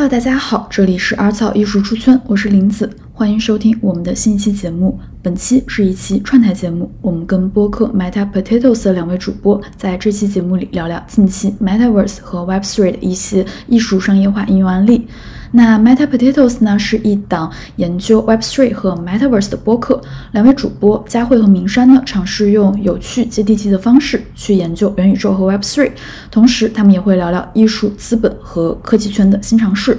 Hello，大家好，这里是耳草艺术出圈，我是林子，欢迎收听我们的新一期节目。本期是一期串台节目，我们跟播客 Meta Potatoes 的两位主播在这期节目里聊聊近期 Metaverse 和 Web3 的一些艺术商业化应用案例。那 Meta Potatoes 呢是一档研究 Web3 和 Metaverse 的播客，两位主播佳慧和明山呢尝试用有趣接地气的方式去研究元宇宙和 Web3，同时他们也会聊聊艺术、资本和科技圈的新尝试。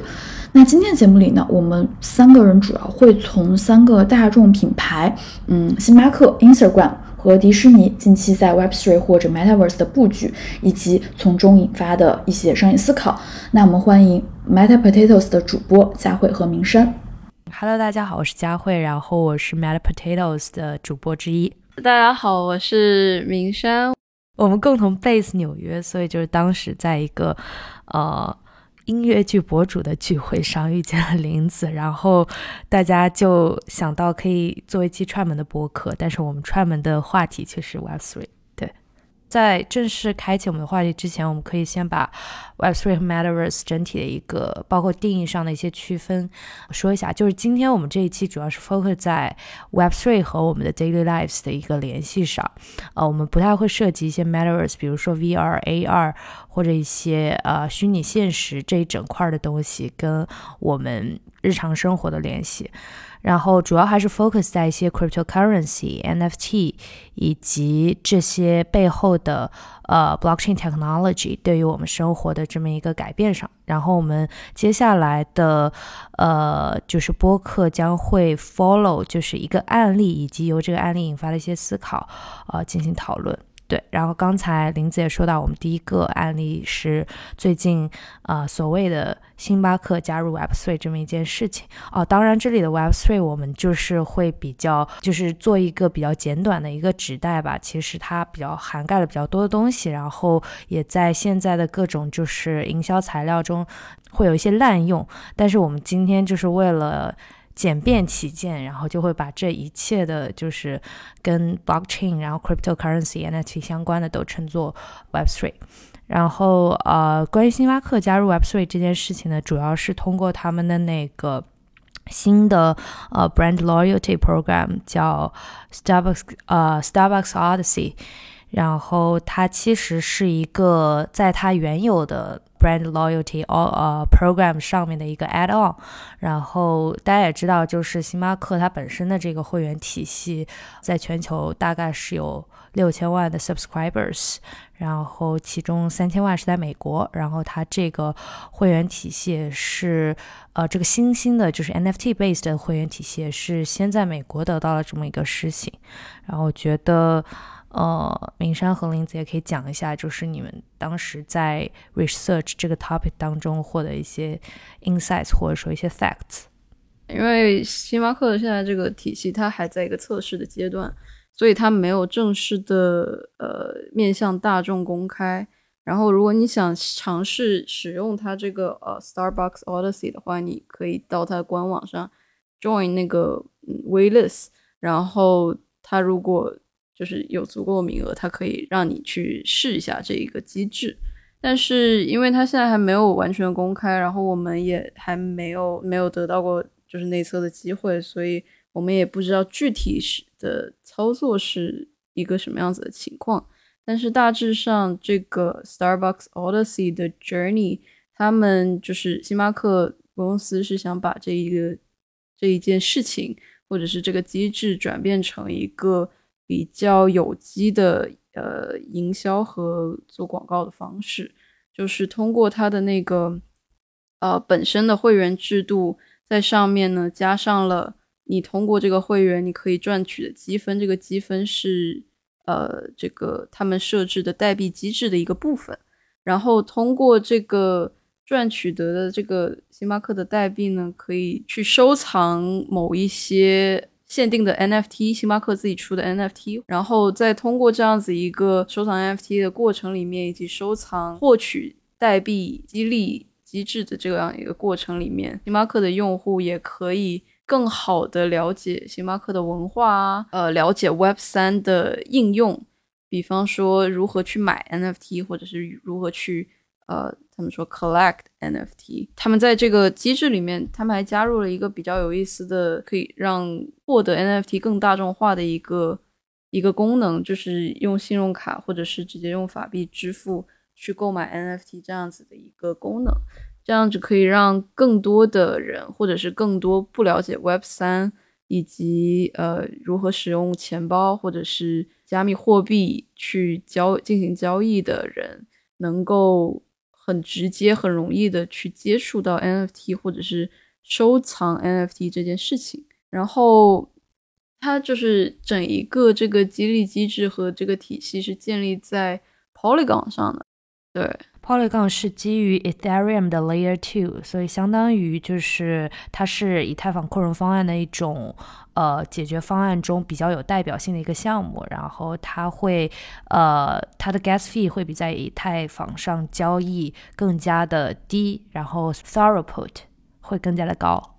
那今天节目里呢，我们三个人主要会从三个大众品牌，嗯，星巴克、Instagram 和迪士尼近期在 Web3 或者 Metaverse 的布局，以及从中引发的一些商业思考。那我们欢迎 Meta Potatoes 的主播佳慧和明山。Hello，大家好，我是佳慧，然后我是 Meta Potatoes 的主播之一。大家好，我是明山。我们共同 base 纽约，所以就是当时在一个呃音乐剧博主的聚会上遇见了林子，然后大家就想到可以做一期串门的播客，但是我们串门的话题却是 Web Three。在正式开启我们的话题之前，我们可以先把 Web Three 和 Metaverse 整体的一个包括定义上的一些区分说一下。就是今天我们这一期主要是 focus 在 Web Three 和我们的 daily lives 的一个联系上，呃，我们不太会涉及一些 Metaverse，比如说 VR、AR 或者一些呃虚拟现实这一整块的东西跟我们日常生活的联系。然后主要还是 focus 在一些 cryptocurrency、NFT 以及这些背后的呃 blockchain technology 对于我们生活的这么一个改变上。然后我们接下来的呃就是播客将会 follow 就是一个案例以及由这个案例引发的一些思考，呃进行讨论。对，然后刚才林子也说到，我们第一个案例是最近呃所谓的星巴克加入 Web3 这么一件事情哦。当然，这里的 Web3 我们就是会比较，就是做一个比较简短的一个指代吧。其实它比较涵盖了比较多的东西，然后也在现在的各种就是营销材料中会有一些滥用。但是我们今天就是为了简便起见，然后就会把这一切的，就是跟 blockchain，然后 cryptocurrency、NFT 相关的都称作 Web3。然后呃，关于星巴克加入 Web3 这件事情呢，主要是通过他们的那个新的呃 brand loyalty program 叫 Starbucks 呃 Starbucks Odyssey。然后它其实是一个在它原有的 brand loyalty or 呃 program 上面的一个 add on。然后大家也知道，就是星巴克它本身的这个会员体系，在全球大概是有六千万的 subscribers，然后其中三千万是在美国。然后它这个会员体系是呃这个新兴的，就是 NFT based 的会员体系是先在美国得到了这么一个实行。然后觉得。呃，明山和林子也可以讲一下，就是你们当时在 research 这个 topic 当中获得一些 insights 或者说一些 facts。因为星巴克现在这个体系它还在一个测试的阶段，所以它没有正式的呃面向大众公开。然后，如果你想尝试使用它这个呃 Starbucks Odyssey 的话，你可以到它的官网上 join 那个 waitlist，然后它如果就是有足够的名额，它可以让你去试一下这一个机制。但是因为它现在还没有完全公开，然后我们也还没有没有得到过就是内测的机会，所以我们也不知道具体是的操作是一个什么样子的情况。但是大致上，这个 Starbucks Odyssey 的 Journey，他们就是星巴克公司是想把这一个这一件事情，或者是这个机制转变成一个。比较有机的呃营销和做广告的方式，就是通过它的那个呃本身的会员制度，在上面呢加上了你通过这个会员你可以赚取的积分，这个积分是呃这个他们设置的代币机制的一个部分，然后通过这个赚取得的这个星巴克的代币呢，可以去收藏某一些。限定的 NFT，星巴克自己出的 NFT，然后再通过这样子一个收藏 NFT 的过程里面，以及收藏获取代币激励机制的这样一个过程里面，星巴克的用户也可以更好的了解星巴克的文化啊，呃，了解 Web 三的应用，比方说如何去买 NFT，或者是如何去呃，他们说 collect NFT，他们在这个机制里面，他们还加入了一个比较有意思的，可以让获得 NFT 更大众化的一个一个功能，就是用信用卡或者是直接用法币支付去购买 NFT 这样子的一个功能。这样子可以让更多的人，或者是更多不了解 Web 三以及呃如何使用钱包或者是加密货币去交进行交易的人，能够很直接、很容易的去接触到 NFT 或者是收藏 NFT 这件事情。然后，它就是整一个这个激励机制和这个体系是建立在 Polygon 上的，对。Polygon 是基于 Ethereum 的 Layer Two，所以相当于就是它是以太坊扩容方案的一种呃解决方案中比较有代表性的一个项目。然后它会呃它的 Gas Fee 会比在以太坊上交易更加的低，然后 Throughput 会更加的高。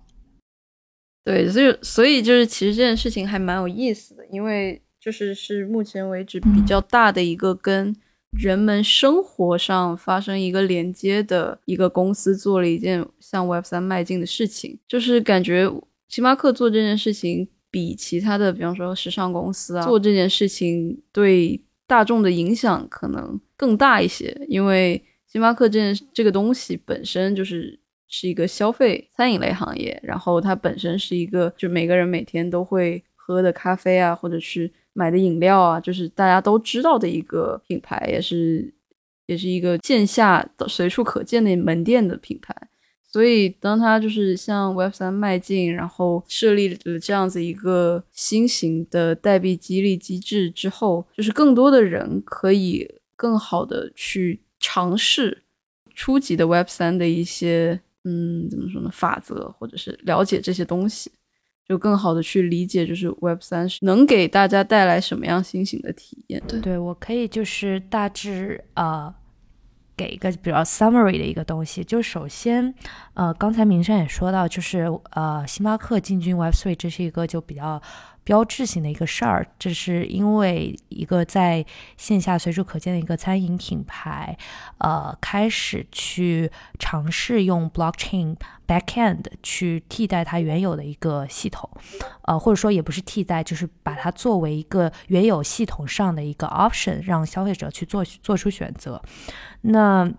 对，所以所以就是其实这件事情还蛮有意思的，因为就是是目前为止比较大的一个跟。人们生活上发生一个连接的一个公司做了一件向 Web 三迈进的事情，就是感觉星巴克做这件事情比其他的，比方说时尚公司啊做这件事情对大众的影响可能更大一些，因为星巴克这件这个东西本身就是是一个消费餐饮类行业，然后它本身是一个就每个人每天都会喝的咖啡啊，或者是。买的饮料啊，就是大家都知道的一个品牌，也是也是一个线下随处可见的门店的品牌。所以，当它就是向 Web 三迈进，然后设立了这样子一个新型的代币激励机制之后，就是更多的人可以更好的去尝试初级的 Web 三的一些嗯，怎么说呢，法则，或者是了解这些东西。就更好的去理解，就是 Web 三十能给大家带来什么样新型的体验。对，对我可以就是大致呃给一个比较 summary 的一个东西。就首先，呃，刚才明山也说到，就是呃，星巴克进军 Web three，这是一个就比较。标志性的一个事儿，这是因为一个在线下随处可见的一个餐饮品牌，呃，开始去尝试用 blockchain backend 去替代它原有的一个系统，呃，或者说也不是替代，就是把它作为一个原有系统上的一个 option，让消费者去做做出选择。那，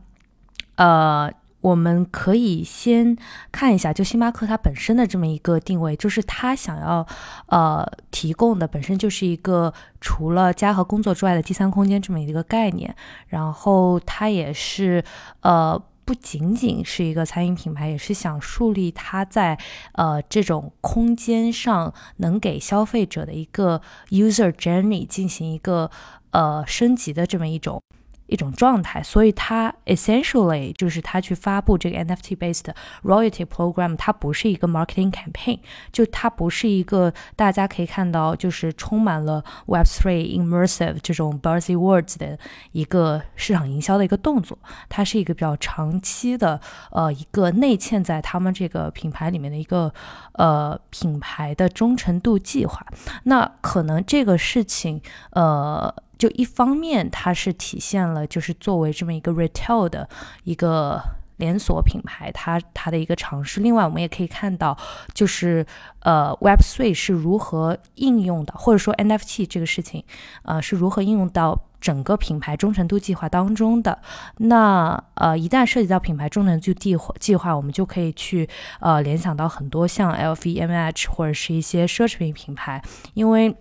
呃。我们可以先看一下，就星巴克它本身的这么一个定位，就是它想要呃提供的本身就是一个除了家和工作之外的第三空间这么一个概念。然后它也是呃不仅仅是一个餐饮品牌，也是想树立它在呃这种空间上能给消费者的一个 user journey 进行一个呃升级的这么一种。一种状态，所以它 essentially 就是它去发布这个 NFT based royalty program，它不是一个 marketing campaign，就它不是一个大家可以看到就是充满了 Web3 immersive 这种 buzzy words 的一个市场营销的一个动作，它是一个比较长期的呃一个内嵌在他们这个品牌里面的一个呃品牌的忠诚度计划。那可能这个事情呃。就一方面，它是体现了就是作为这么一个 retail 的一个连锁品牌，它它的一个尝试。另外，我们也可以看到，就是呃，Web3 是如何应用的，或者说 NFT 这个事情，呃，是如何应用到整个品牌忠诚度计划当中的。那呃，一旦涉及到品牌忠诚度计计划，我们就可以去呃联想到很多像 LVMH 或者是一些奢侈品品牌，因为。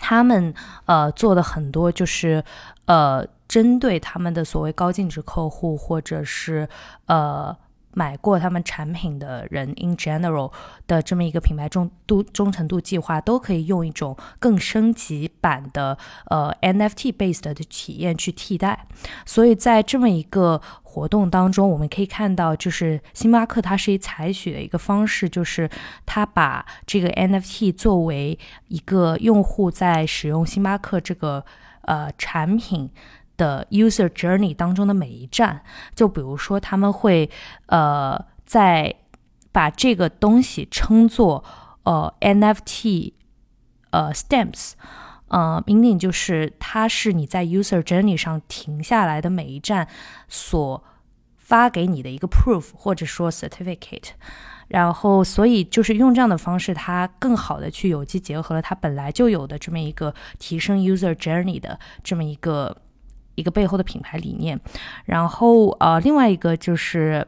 他们呃做的很多就是呃针对他们的所谓高净值客户，或者是呃买过他们产品的人 in general 的这么一个品牌忠度忠诚度计划，都可以用一种更升级版的呃 NFT based 的体验去替代。所以在这么一个活动当中，我们可以看到，就是星巴克它是以采取的一个方式，就是它把这个 NFT 作为一个用户在使用星巴克这个呃产品的 user journey 当中的每一站，就比如说他们会呃在把这个东西称作呃 NFT 呃 stamps。呃，meaning 就是它是你在 user journey 上停下来的每一站所发给你的一个 proof 或者说 certificate。然后，所以就是用这样的方式，它更好的去有机结合了它本来就有的这么一个提升 user journey 的这么一个一个背后的品牌理念。然后，呃，另外一个就是，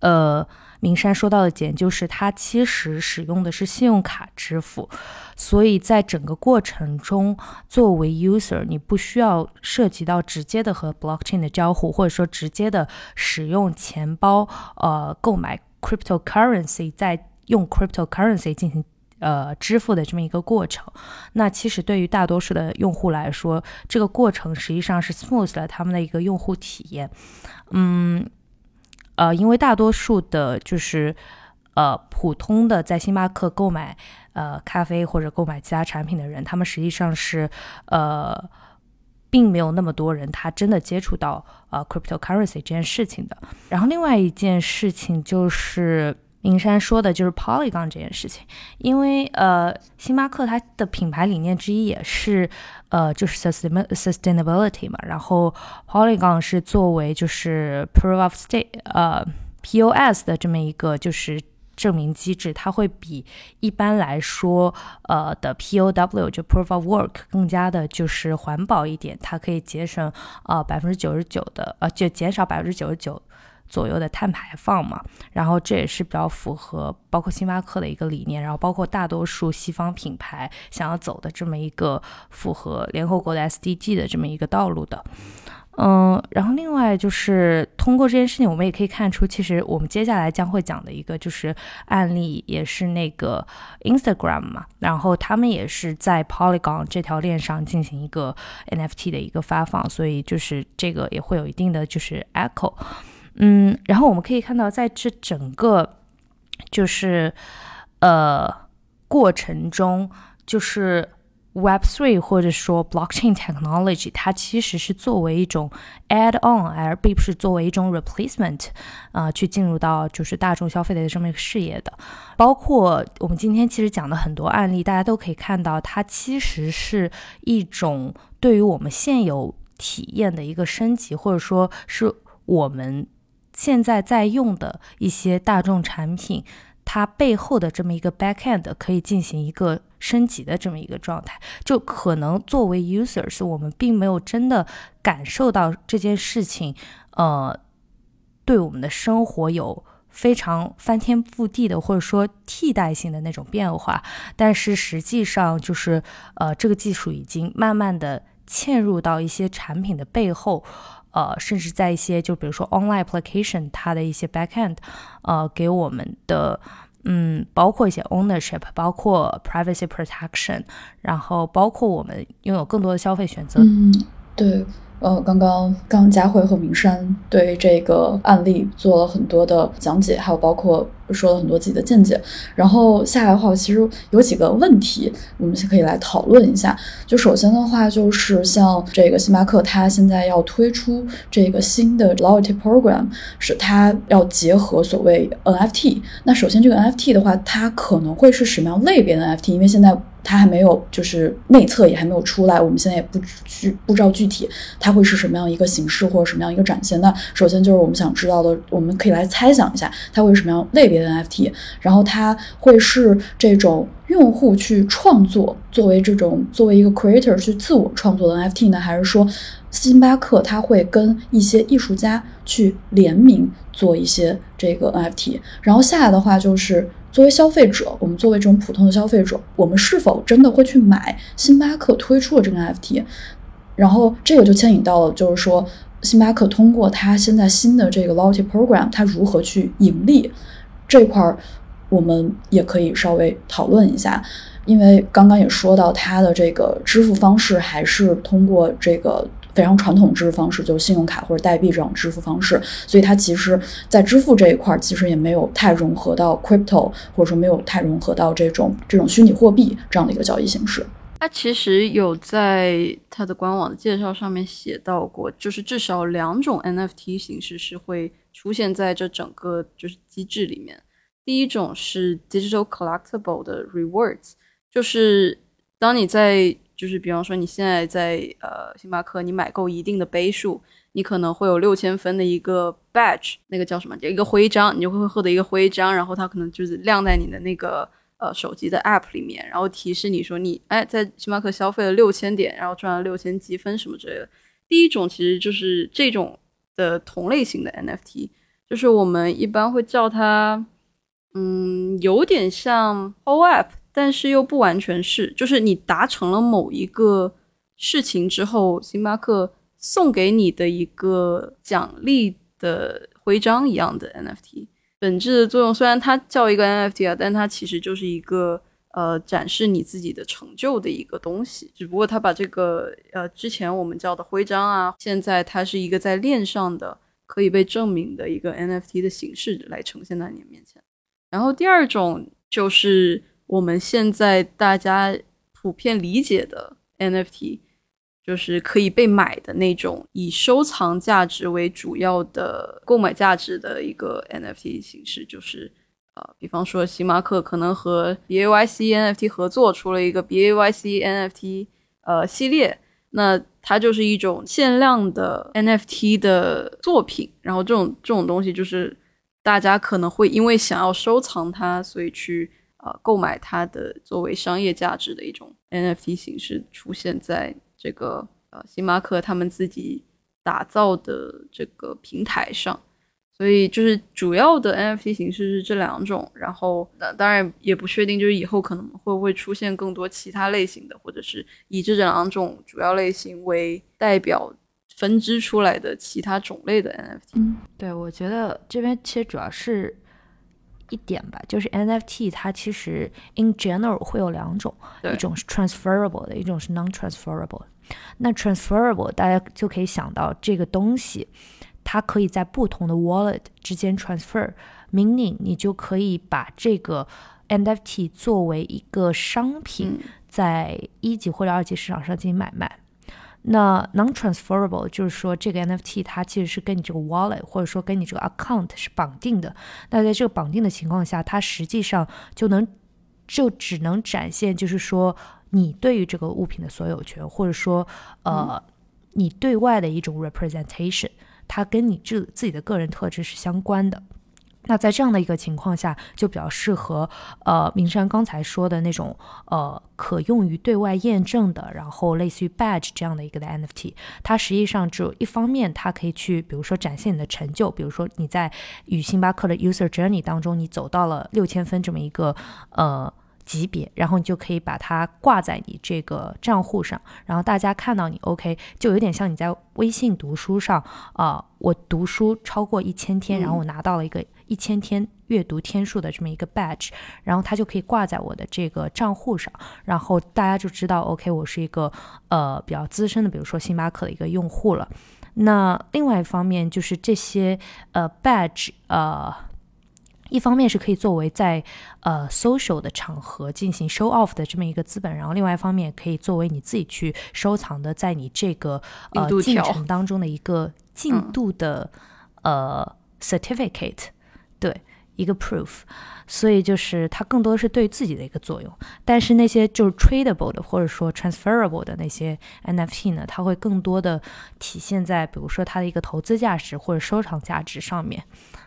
呃。明山说到的点就是，它其实使用的是信用卡支付，所以在整个过程中，作为 user，你不需要涉及到直接的和 blockchain 的交互，或者说直接的使用钱包，呃，购买 cryptocurrency，再用 cryptocurrency 进行呃支付的这么一个过程。那其实对于大多数的用户来说，这个过程实际上是 smooth 了他们的一个用户体验，嗯。呃，因为大多数的，就是呃普通的在星巴克购买呃咖啡或者购买其他产品的人，他们实际上是呃并没有那么多人他真的接触到呃 cryptocurrency 这件事情的。然后另外一件事情就是。明山说的就是 Polygon 这件事情，因为呃，星巴克它的品牌理念之一也是呃，就是 sustainability 嘛。然后 Polygon 是作为就是 proof of stake 呃 POS 的这么一个就是证明机制，它会比一般来说呃的 POW 就 proof of work 更加的就是环保一点，它可以节省呃百分之九十九的呃就减少百分之九十九。左右的碳排放嘛，然后这也是比较符合包括星巴克的一个理念，然后包括大多数西方品牌想要走的这么一个符合联合国的 SDG 的这么一个道路的。嗯，然后另外就是通过这件事情，我们也可以看出，其实我们接下来将会讲的一个就是案例，也是那个 Instagram 嘛，然后他们也是在 Polygon 这条链上进行一个 NFT 的一个发放，所以就是这个也会有一定的就是 echo。嗯，然后我们可以看到，在这整个就是呃过程中，就是 Web Three 或者说 Blockchain Technology，它其实是作为一种 add on，而并不是作为一种 replacement 啊，去进入到就是大众消费的这么一个事业的。包括我们今天其实讲的很多案例，大家都可以看到，它其实是一种对于我们现有体验的一个升级，或者说是我们。现在在用的一些大众产品，它背后的这么一个 back end 可以进行一个升级的这么一个状态，就可能作为 users，我们并没有真的感受到这件事情，呃，对我们的生活有非常翻天覆地的或者说替代性的那种变化，但是实际上就是呃，这个技术已经慢慢的嵌入到一些产品的背后。呃，甚至在一些就比如说 online application，它的一些 backend，呃，给我们的，嗯，包括一些 ownership，包括 privacy protection，然后包括我们拥有更多的消费选择。嗯，对。呃，刚刚刚佳慧和明山对这个案例做了很多的讲解，还有包括说了很多自己的见解。然后下来的话，其实有几个问题，我们可以来讨论一下。就首先的话，就是像这个星巴克，它现在要推出这个新的 loyalty program，是它要结合所谓 NFT。那首先这个 NFT 的话，它可能会是什么样类别的 NFT？因为现在。它还没有，就是内测也还没有出来，我们现在也不具不知道具体它会是什么样一个形式或者什么样一个展现。那首先就是我们想知道的，我们可以来猜想一下，它会是什么样类别的 NFT，然后它会是这种用户去创作，作为这种作为一个 creator 去自我创作的 NFT 呢，还是说星巴克它会跟一些艺术家去联名做一些这个 NFT？然后下来的话就是。作为消费者，我们作为这种普通的消费者，我们是否真的会去买星巴克推出的这个 NFT？然后这个就牵引到了，就是说星巴克通过它现在新的这个 loyalty program，它如何去盈利这块儿，我们也可以稍微讨论一下。因为刚刚也说到，它的这个支付方式还是通过这个。非常传统支付方式，就是信用卡或者代币这种支付方式，所以它其实，在支付这一块，其实也没有太融合到 crypto，或者说没有太融合到这种这种虚拟货币这样的一个交易形式。它其实有在它的官网的介绍上面写到过，就是至少两种 NFT 形式是会出现在这整个就是机制里面。第一种是 digital collectible 的 rewards，就是当你在就是比方说你现在在呃星巴克，你买够一定的杯数，你可能会有六千分的一个 badge，那个叫什么？一个徽章，你就会获得一个徽章，然后它可能就是亮在你的那个呃手机的 app 里面，然后提示你说你哎在星巴克消费了六千点，然后赚了六千积分什么之类的。第一种其实就是这种的同类型的 NFT，就是我们一般会叫它。嗯，有点像 OAP，但是又不完全是。就是你达成了某一个事情之后，星巴克送给你的一个奖励的徽章一样的 NFT。本质的作用虽然它叫一个 NFT 啊，但它其实就是一个呃展示你自己的成就的一个东西。只不过它把这个呃之前我们叫的徽章啊，现在它是一个在链上的可以被证明的一个 NFT 的形式来呈现在你面前。然后第二种就是我们现在大家普遍理解的 NFT，就是可以被买的那种以收藏价值为主要的购买价值的一个 NFT 形式，就是呃，比方说星巴克可能和 BAYC NFT 合作出了一个 BAYC NFT 呃系列，那它就是一种限量的 NFT 的作品，然后这种这种东西就是。大家可能会因为想要收藏它，所以去购买它的作为商业价值的一种 NFT 形式出现在这个呃星巴克他们自己打造的这个平台上，所以就是主要的 NFT 形式是这两种，然后当然也不确定，就是以后可能会不会出现更多其他类型的，或者是以这两种主要类型为代表。分支出来的其他种类的 NFT，对我觉得这边其实主要是一点吧，就是 NFT 它其实 in general 会有两种，一种是 transferable 的，一种是 non-transferable。那 transferable 大家就可以想到这个东西，它可以在不同的 wallet 之间 transfer，meaning 你就可以把这个 NFT 作为一个商品，在一级或者二级市场上进行买卖。那 non-transferable 就是说，这个 NFT 它其实是跟你这个 wallet 或者说跟你这个 account 是绑定的。那在这个绑定的情况下，它实际上就能就只能展现，就是说你对于这个物品的所有权，或者说呃你对外的一种 representation，它跟你这自己的个人特质是相关的。那在这样的一个情况下，就比较适合呃明山刚才说的那种呃可用于对外验证的，然后类似于 badge 这样的一个的 NFT。它实际上只有一方面，它可以去比如说展现你的成就，比如说你在与星巴克的 user journey 当中，你走到了六千分这么一个呃。级别，然后你就可以把它挂在你这个账户上，然后大家看到你 OK，就有点像你在微信读书上啊，我读书超过一千天，然后我拿到了一个一千天阅读天数的这么一个 badge，然后它就可以挂在我的这个账户上，然后大家就知道 OK，我是一个呃比较资深的，比如说星巴克的一个用户了。那另外一方面就是这些呃 badge 呃。一方面是可以作为在呃 social 的场合进行 show off 的这么一个资本，然后另外一方面也可以作为你自己去收藏的，在你这个呃进程当中的一个进度的呃 certificate，对。一个 proof，所以就是它更多的是对自己的一个作用。但是那些就是 tradable 的或者说 transferable 的那些 NFT 呢，它会更多的体现在比如说它的一个投资价值或者收藏价值上面。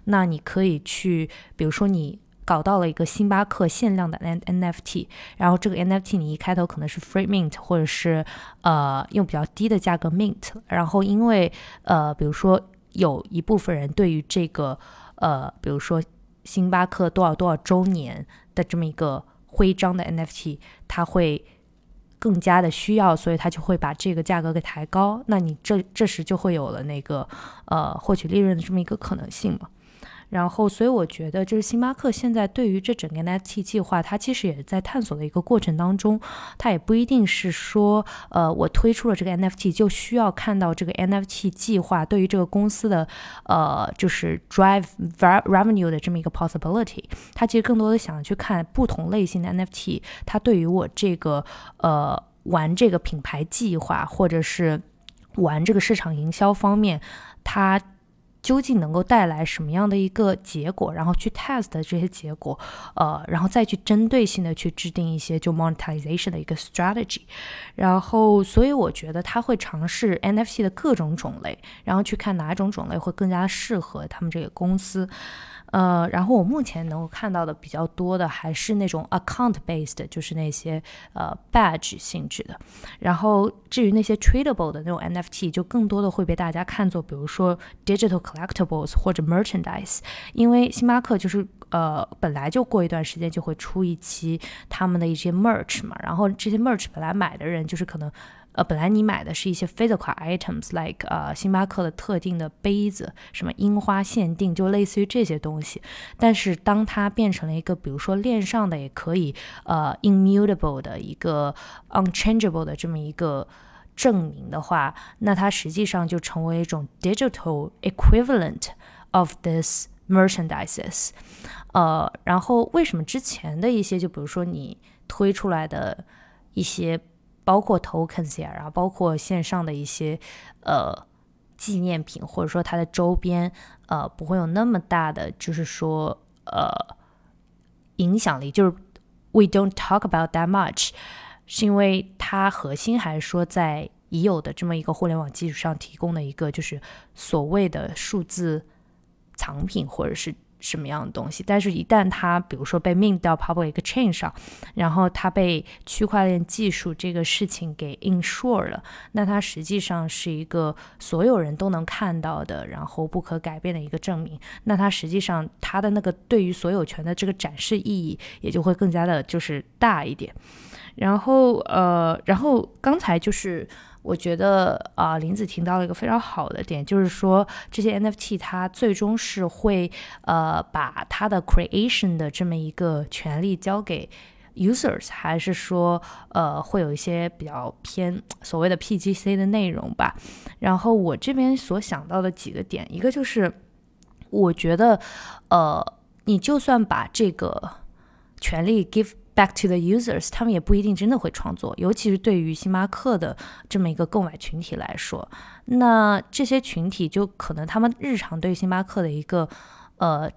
那你可以去，比如说你搞到了一个星巴克限量的 N NFT，然后这个 NFT 你一开头可能是 free mint 或者是呃用比较低的价格 mint，然后因为呃比如说有一部分人对于这个呃比如说星巴克多少多少周年的这么一个徽章的 NFT，它会更加的需要，所以它就会把这个价格给抬高。那你这这时就会有了那个呃获取利润的这么一个可能性嘛？然后，所以我觉得，就是星巴克现在对于这整个 NFT 计划，它其实也是在探索的一个过程当中。它也不一定是说，呃，我推出了这个 NFT 就需要看到这个 NFT 计划对于这个公司的，呃，就是 drive revenue 的这么一个 possibility。它其实更多的想去看不同类型的 NFT，它对于我这个，呃，玩这个品牌计划或者是玩这个市场营销方面，它。究竟能够带来什么样的一个结果，然后去 test 这些结果，呃，然后再去针对性的去制定一些就 monetization 的一个 strategy，然后所以我觉得他会尝试 NFT 的各种种类，然后去看哪种种类会更加适合他们这个公司。呃，然后我目前能够看到的比较多的还是那种 account based，就是那些呃 badge 性质的。然后至于那些 tradable 的那种 NFT，就更多的会被大家看作，比如说 digital collectibles 或者 merchandise。因为星巴克就是呃本来就过一段时间就会出一期他们的一些 merch 嘛，然后这些 merch 本来买的人就是可能。呃，本来你买的是一些 physical items，like 呃星巴克的特定的杯子，什么樱花限定，就类似于这些东西。但是当它变成了一个，比如说链上的也可以呃 immutable 的一个 unchangeable 的这么一个证明的话，那它实际上就成为一种 digital equivalent of this merchandises。呃，然后为什么之前的一些，就比如说你推出来的一些。包括 tokens 呀，然后包括线上的一些呃纪念品，或者说它的周边，呃，不会有那么大的，就是说呃影响力。就是 we don't talk about that much，是因为它核心还是说在已有的这么一个互联网基础上提供的一个，就是所谓的数字藏品，或者是。什么样的东西？但是，一旦它比如说被命到 public chain 上，然后它被区块链技术这个事情给 insure 了，那它实际上是一个所有人都能看到的，然后不可改变的一个证明。那它实际上它的那个对于所有权的这个展示意义也就会更加的就是大一点。然后，呃，然后刚才就是。我觉得啊，林子提到了一个非常好的点，就是说这些 NFT 它最终是会呃把它的 creation 的这么一个权利交给 users，还是说呃会有一些比较偏所谓的 PGC 的内容吧？然后我这边所想到的几个点，一个就是我觉得呃你就算把这个权利 give Back to the users，他们也不一定真的会创作，尤其是对于星巴克的这么一个购买群体来说，那这些群体就可能他们日常对星巴克的一个呃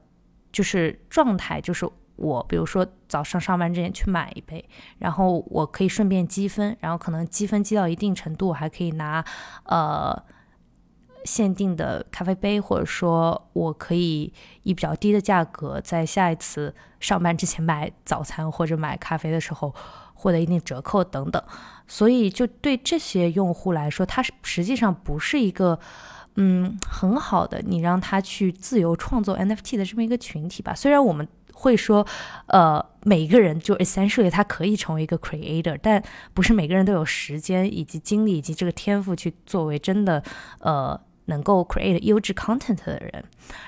就是状态，就是我比如说早上上班之前去买一杯，然后我可以顺便积分，然后可能积分积到一定程度，还可以拿呃。限定的咖啡杯，或者说我可以以比较低的价格，在下一次上班之前买早餐或者买咖啡的时候获得一定折扣等等。所以，就对这些用户来说，它是实际上不是一个嗯很好的你让他去自由创作 NFT 的这么一个群体吧。虽然我们会说，呃，每一个人就 essentially 他可以成为一个 creator，但不是每个人都有时间以及精力以及这个天赋去作为真的呃。能够 create 优质 content 的人，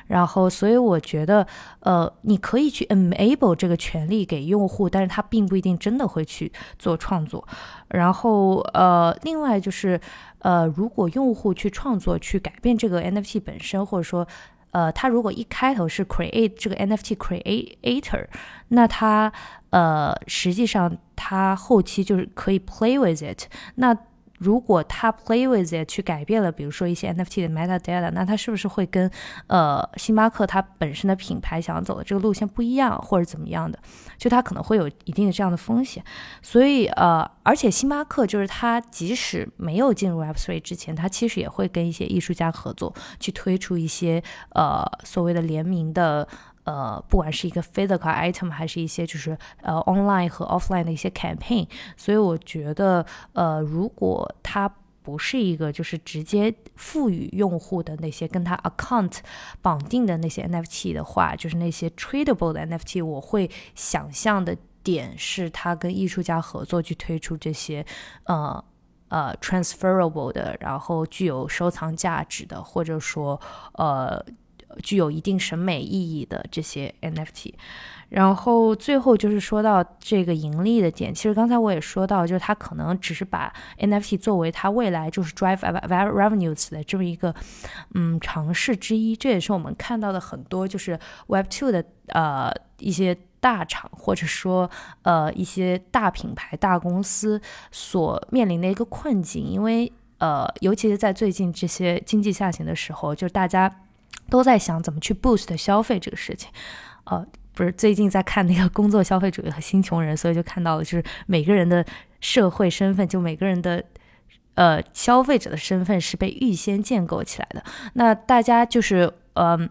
然后，所以我觉得，呃，你可以去 enable 这个权利给用户，但是他并不一定真的会去做创作。然后，呃，另外就是，呃，如果用户去创作去改变这个 NFT 本身，或者说，呃，他如果一开头是 create 这个 NFT creator，那他，呃，实际上他后期就是可以 play with it，那。如果他 play with it 去改变了，比如说一些 NFT 的 metadata，那他是不是会跟呃星巴克它本身的品牌想走的这个路线不一样，或者怎么样的？就它可能会有一定的这样的风险。所以呃，而且星巴克就是它即使没有进入 Web3 之前，它其实也会跟一些艺术家合作，去推出一些呃所谓的联名的。呃，不管是一个 physical item，还是一些就是呃 online 和 offline 的一些 campaign，所以我觉得，呃，如果它不是一个就是直接赋予用户的那些跟它 account 绑定的那些 NFT 的话，就是那些 tradable 的 NFT，我会想象的点是它跟艺术家合作去推出这些呃呃 transferable 的，然后具有收藏价值的，或者说呃。具有一定审美意义的这些 NFT，然后最后就是说到这个盈利的点，其实刚才我也说到，就是它可能只是把 NFT 作为它未来就是 drive revenues 的这么一个嗯尝试之一，这也是我们看到的很多就是 Web2 的呃一些大厂或者说呃一些大品牌大公司所面临的一个困境，因为呃尤其是在最近这些经济下行的时候，就是大家。都在想怎么去 boost 消费这个事情。呃，不是最近在看那个工作消费主义和新穷人，所以就看到了，就是每个人的社会身份，就每个人的呃消费者的身份是被预先建构起来的。那大家就是嗯。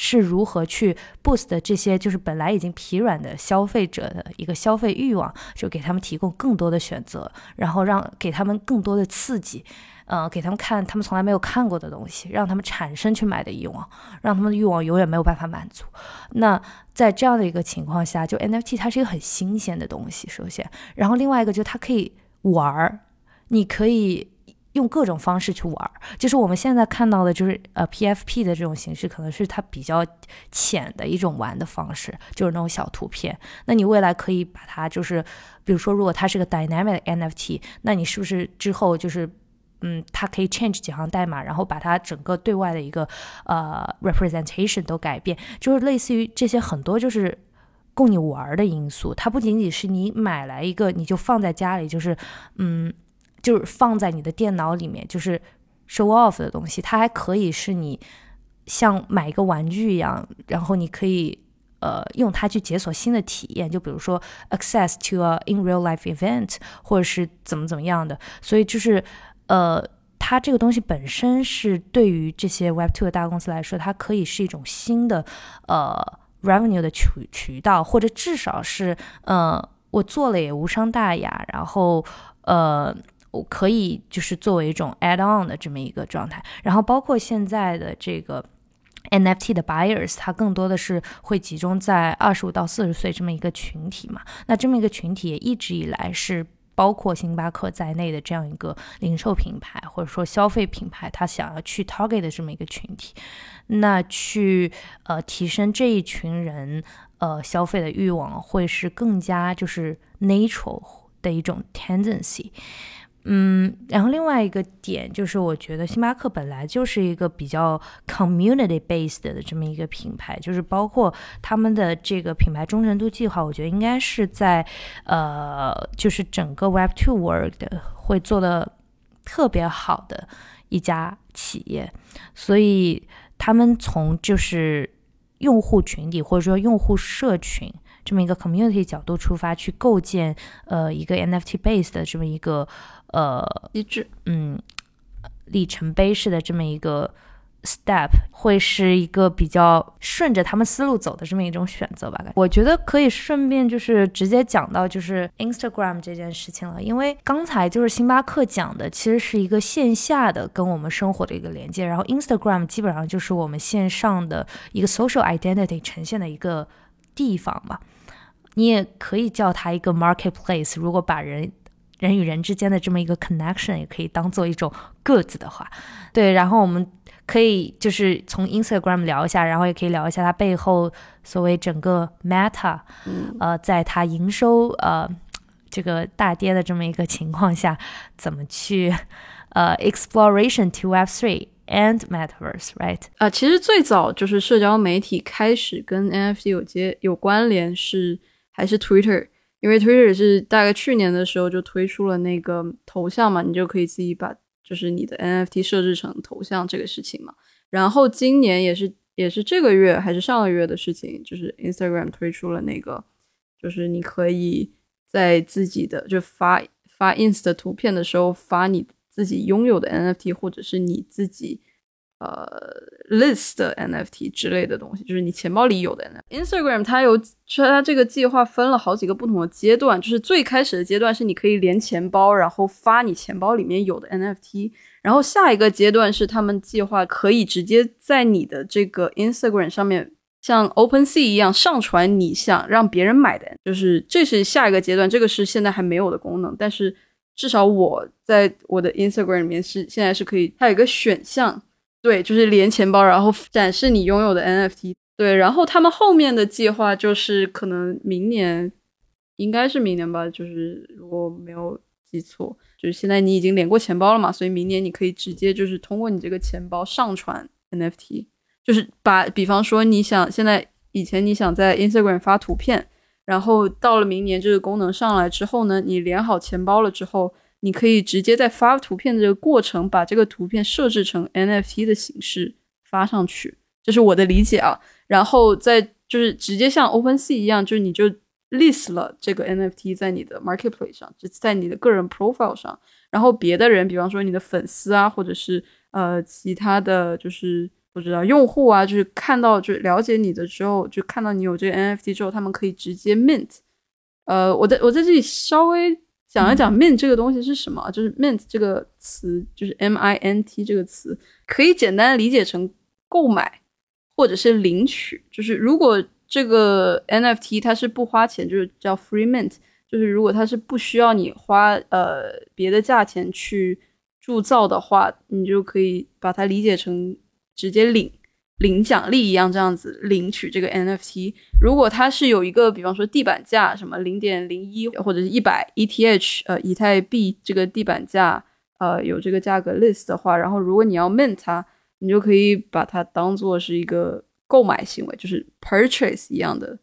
是如何去 boost 这些就是本来已经疲软的消费者的一个消费欲望，就给他们提供更多的选择，然后让给他们更多的刺激，嗯，给他们看他们从来没有看过的东西，让他们产生去买的欲望，让他们的欲望永远没有办法满足。那在这样的一个情况下，就 NFT 它是一个很新鲜的东西，首先，然后另外一个就是它可以玩儿，你可以。用各种方式去玩，就是我们现在看到的，就是呃 PFP 的这种形式，可能是它比较浅的一种玩的方式，就是那种小图片。那你未来可以把它，就是比如说，如果它是个 dynamic NFT，那你是不是之后就是，嗯，它可以 change 几行代码，然后把它整个对外的一个呃 representation 都改变，就是类似于这些很多就是供你玩的因素。它不仅仅是你买来一个，你就放在家里，就是嗯。就是放在你的电脑里面，就是 show off 的东西，它还可以是你像买一个玩具一样，然后你可以呃用它去解锁新的体验，就比如说 access to a in real life event，或者是怎么怎么样的。所以就是呃，它这个东西本身是对于这些 Web Two 的大公司来说，它可以是一种新的呃 revenue 的渠渠道，或者至少是呃我做了也无伤大雅，然后呃。我可以就是作为一种 add on 的这么一个状态，然后包括现在的这个 NFT 的 buyers，它更多的是会集中在二十五到四十岁这么一个群体嘛。那这么一个群体也一直以来是包括星巴克在内的这样一个零售品牌或者说消费品牌，它想要去 target 的这么一个群体，那去呃提升这一群人呃消费的欲望，会是更加就是 natural 的一种 tendency。嗯，然后另外一个点就是，我觉得星巴克本来就是一个比较 community based 的这么一个品牌，就是包括他们的这个品牌忠诚度计划，我觉得应该是在呃，就是整个 Web Two World 会做的特别好的一家企业，所以他们从就是用户群体或者说用户社群。这么一个 community 角度出发去构建，呃，一个 NFT base 的这么一个呃机制，嗯，里程碑式的这么一个 step，会是一个比较顺着他们思路走的这么一种选择吧。我觉得可以顺便就是直接讲到就是 Instagram 这件事情了，因为刚才就是星巴克讲的其实是一个线下的跟我们生活的一个连接，然后 Instagram 基本上就是我们线上的一个 social identity 呈现的一个地方吧。你也可以叫它一个 marketplace。如果把人人与人之间的这么一个 connection 也可以当做一种 goods 的话，对。然后我们可以就是从 Instagram 聊一下，然后也可以聊一下它背后所谓整个 Meta，呃，在它营收呃这个大跌的这么一个情况下，怎么去呃 exploration to Web three and Metaverse，right？啊，其实最早就是社交媒体开始跟 NFT 有接有关联是。还是 Twitter，因为 Twitter 是大概去年的时候就推出了那个头像嘛，你就可以自己把就是你的 NFT 设置成头像这个事情嘛。然后今年也是也是这个月还是上个月的事情，就是 Instagram 推出了那个，就是你可以在自己的就发发 Ins 的图片的时候发你自己拥有的 NFT，或者是你自己。呃，list 的 NFT 之类的东西，就是你钱包里有的 NFT。Instagram 它有，它这个计划分了好几个不同的阶段，就是最开始的阶段是你可以连钱包，然后发你钱包里面有的 NFT，然后下一个阶段是他们计划可以直接在你的这个 Instagram 上面，像 OpenSea 一样上传你想让别人买的，就是这是下一个阶段，这个是现在还没有的功能，但是至少我在我的 Instagram 里面是现在是可以，它有一个选项。对，就是连钱包，然后展示你拥有的 NFT。对，然后他们后面的计划就是可能明年，应该是明年吧，就是如果没有记错，就是现在你已经连过钱包了嘛，所以明年你可以直接就是通过你这个钱包上传 NFT，就是把，比方说你想现在以前你想在 Instagram 发图片，然后到了明年这个功能上来之后呢，你连好钱包了之后。你可以直接在发图片的这个过程，把这个图片设置成 NFT 的形式发上去，这是我的理解啊。然后再就是直接像 OpenSea 一样，就是你就 list 了这个 NFT 在你的 marketplace 上，就在你的个人 profile 上，然后别的人，比方说你的粉丝啊，或者是呃其他的就是不知道用户啊，就是看到就了解你的之后，就看到你有这个 NFT 之后，他们可以直接 mint。呃，我在我在这里稍微讲一讲 mint 这个东西是什么，就是 mint 这个词，就是 M I N T 这个词，可以简单的理解成购买或者是领取。就是如果这个 NFT 它是不花钱，就是叫 free mint，就是如果它是不需要你花呃别的价钱去铸造的话，你就可以把它理解成直接领。领奖励一样，这样子领取这个 NFT。如果它是有一个，比方说地板价，什么零点零一或者是一百 ETH，呃，以太币这个地板价，呃，有这个价格 list 的话，然后如果你要 mint 它，你就可以把它当做是一个购买行为，就是 purchase 一样的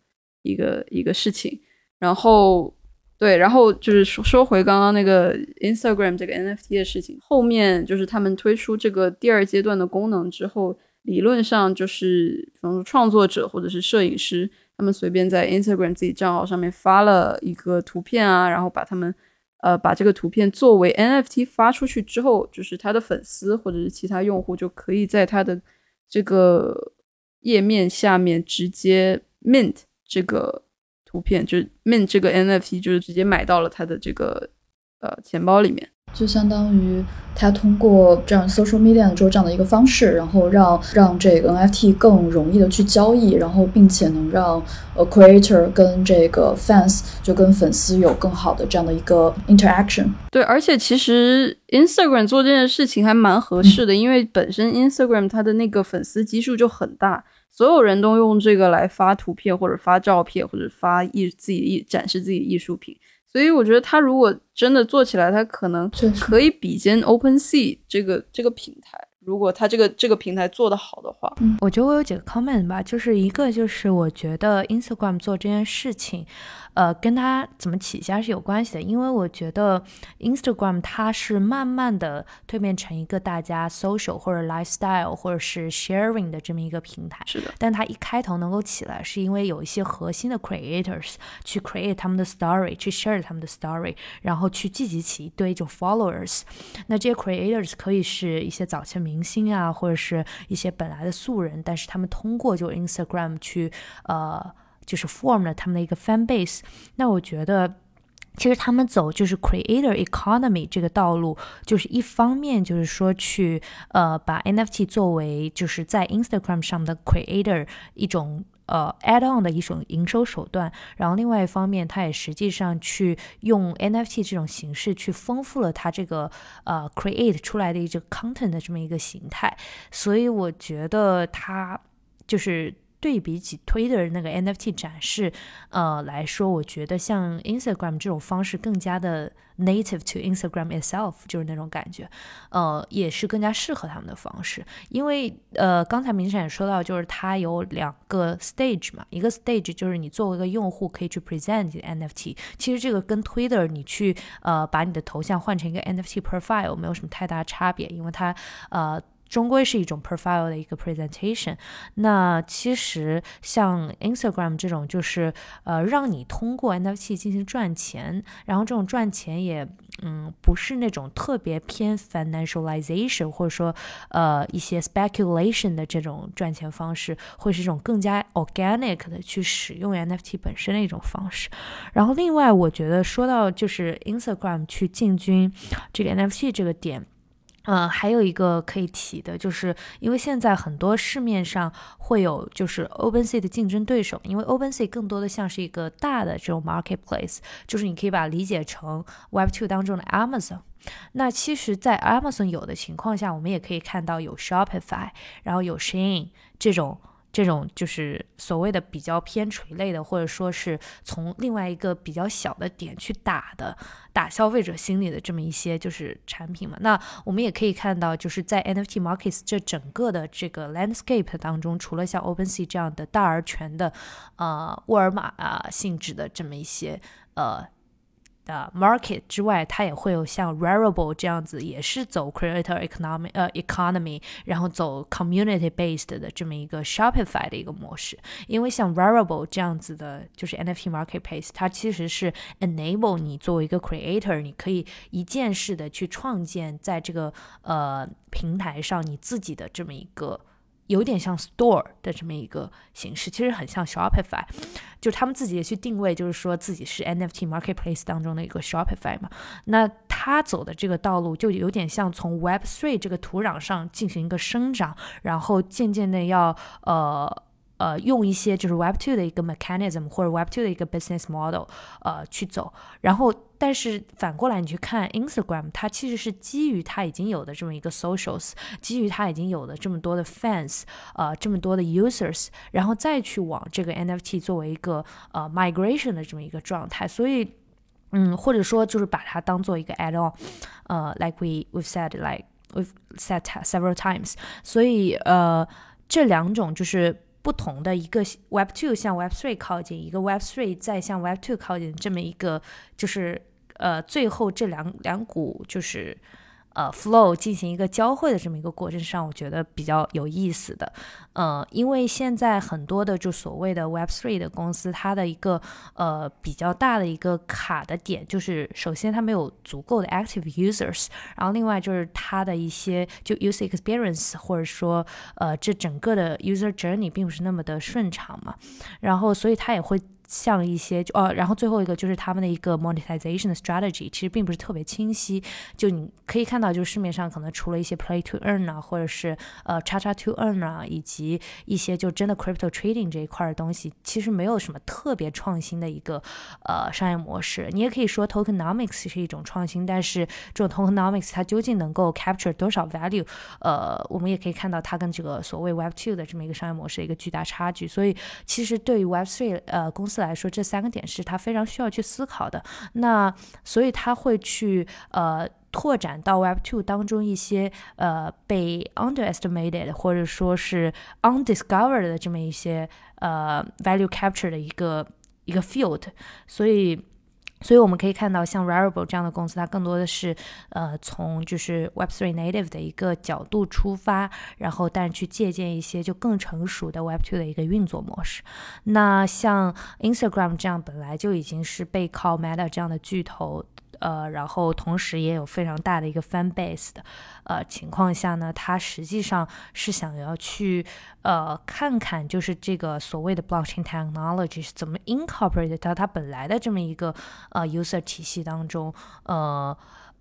一个一个事情。然后，对，然后就是说说回刚刚那个 Instagram 这个 NFT 的事情，后面就是他们推出这个第二阶段的功能之后。理论上就是，比方说创作者或者是摄影师，他们随便在 Instagram 自己账号上面发了一个图片啊，然后把他们，呃，把这个图片作为 NFT 发出去之后，就是他的粉丝或者是其他用户就可以在他的这个页面下面直接 mint 这个图片，就是 mint 这个 NFT，就是直接买到了他的这个呃钱包里面。就相当于他通过这样 social media 之后这样的一个方式，然后让让这个 NFT 更容易的去交易，然后并且能让呃 creator 跟这个 fans 就跟粉丝有更好的这样的一个 interaction。对，而且其实 Instagram 做这件事情还蛮合适的，因为本身 Instagram 它的那个粉丝基数就很大，所有人都用这个来发图片或者发照片或者发艺自己艺展示自己艺术品。所以我觉得他如果真的做起来，他可能可以比肩 OpenSea 这个这个平台。如果他这个这个平台做得好的话，我觉得我有几个 comment 吧，就是一个就是我觉得 Instagram 做这件事情。呃，跟它怎么起家是有关系的，因为我觉得 Instagram 它是慢慢的蜕变成一个大家 social 或者 lifestyle 或者是 sharing 的这么一个平台。是的，但它一开头能够起来，是因为有一些核心的 creators 去 create 他们的 story，去 share 他们的 story，然后去聚集起一堆就 followers。那这些 creators 可以是一些早期明星啊，或者是一些本来的素人，但是他们通过就 Instagram 去呃。就是 form 了他们的一个 fan base，那我觉得其实他们走就是 creator economy 这个道路，就是一方面就是说去呃把 NFT 作为就是在 Instagram 上的 creator 一种呃 add on 的一种营收手段，然后另外一方面，它也实际上去用 NFT 这种形式去丰富了它这个呃 create 出来的一个 content 的这么一个形态，所以我觉得它就是。对比起 Twitter 那个 NFT 展示，呃来说，我觉得像 Instagram 这种方式更加的 native to Instagram itself，就是那种感觉，呃，也是更加适合他们的方式。因为呃，刚才明显也说到，就是它有两个 stage 嘛，一个 stage 就是你作为一个用户可以去 present 你的 NFT，其实这个跟 Twitter 你去呃把你的头像换成一个 NFT profile 没有什么太大差别，因为它呃。终归是一种 profile 的一个 presentation。那其实像 Instagram 这种，就是呃，让你通过 NFT 进行赚钱，然后这种赚钱也嗯，不是那种特别偏 financialization 或者说呃一些 speculation 的这种赚钱方式，会是一种更加 organic 的去使用 NFT 本身的一种方式。然后另外，我觉得说到就是 Instagram 去进军这个 NFT 这个点。嗯，还有一个可以提的，就是因为现在很多市面上会有就是 OpenSea 的竞争对手，因为 OpenSea 更多的像是一个大的这种 marketplace，就是你可以把它理解成 Web2 当中的 Amazon。那其实，在 Amazon 有的情况下，我们也可以看到有 Shopify，然后有 Shein 这种。这种就是所谓的比较偏垂类的，或者说是从另外一个比较小的点去打的，打消费者心理的这么一些就是产品嘛。那我们也可以看到，就是在 NFT markets 这整个的这个 landscape 当中，除了像 OpenSea 这样的大而全的，呃，沃尔玛啊性质的这么一些呃的 market 之外，它也会有像 Rarible 这样子，也是走 creator economy 呃 economy，然后走 community based 的这么一个 Shopify 的一个模式。因为像 Rarible 这样子的，就是 NFT marketplace，它其实是 enable 你作为一个 creator，你可以一键式的去创建在这个呃平台上你自己的这么一个。有点像 store 的这么一个形式，其实很像 Shopify，就他们自己也去定位，就是说自己是 NFT marketplace 当中的一个 Shopify 嘛。那他走的这个道路就有点像从 Web3 这个土壤上进行一个生长，然后渐渐的要呃。呃，用一些就是 Web two 的一个 mechanism 或者 Web two 的一个 business model，呃，去走。然后，但是反过来你去看 Instagram，它其实是基于它已经有的这么一个 socials，基于它已经有的这么多的 fans，呃，这么多的 users，然后再去往这个 NFT 作为一个呃 migration 的这么一个状态。所以，嗯，或者说就是把它当做一个 add on，呃，like we we've said like we've said several times。所以，呃，这两种就是。不同的一个 Web Two 向 Web Three 靠近，一个 Web Three 再向 Web Two 靠近，这么一个就是呃，最后这两两股就是。呃，flow 进行一个交汇的这么一个过程上，我觉得比较有意思的，呃，因为现在很多的就所谓的 Web three 的公司，它的一个呃比较大的一个卡的点，就是首先它没有足够的 active users，然后另外就是它的一些就 user experience 或者说呃这整个的 user journey 并不是那么的顺畅嘛，然后所以它也会。像一些就哦，然后最后一个就是他们的一个 monetization strategy，其实并不是特别清晰。就你可以看到，就是市面上可能除了一些 play to earn 啊，或者是呃叉叉 to earn 啊，以及一些就真的 crypto trading 这一块的东西，其实没有什么特别创新的一个呃商业模式。你也可以说 tokenomics 是一种创新，但是这种 tokenomics 它究竟能够 capture 多少 value？呃，我们也可以看到它跟这个所谓 web two 的这么一个商业模式一个巨大差距。所以其实对于 web three 呃公司。来说，这三个点是他非常需要去思考的。那所以他会去呃拓展到 Web Two 当中一些呃被 underestimated 或者说是 undiscovered 的这么一些呃 value capture 的一个一个 field。所以。所以我们可以看到，像 Rarible 这样的公司，它更多的是，呃，从就是 Web3 native 的一个角度出发，然后但是去借鉴一些就更成熟的 Web2 的一个运作模式。那像 Instagram 这样本来就已经是背靠 Meta 这样的巨头。呃，然后同时也有非常大的一个 fan base 的，呃情况下呢，他实际上是想要去呃看看，就是这个所谓的 blockchain technology 是怎么 incorporate 到它本来的这么一个呃 user 体系当中，呃，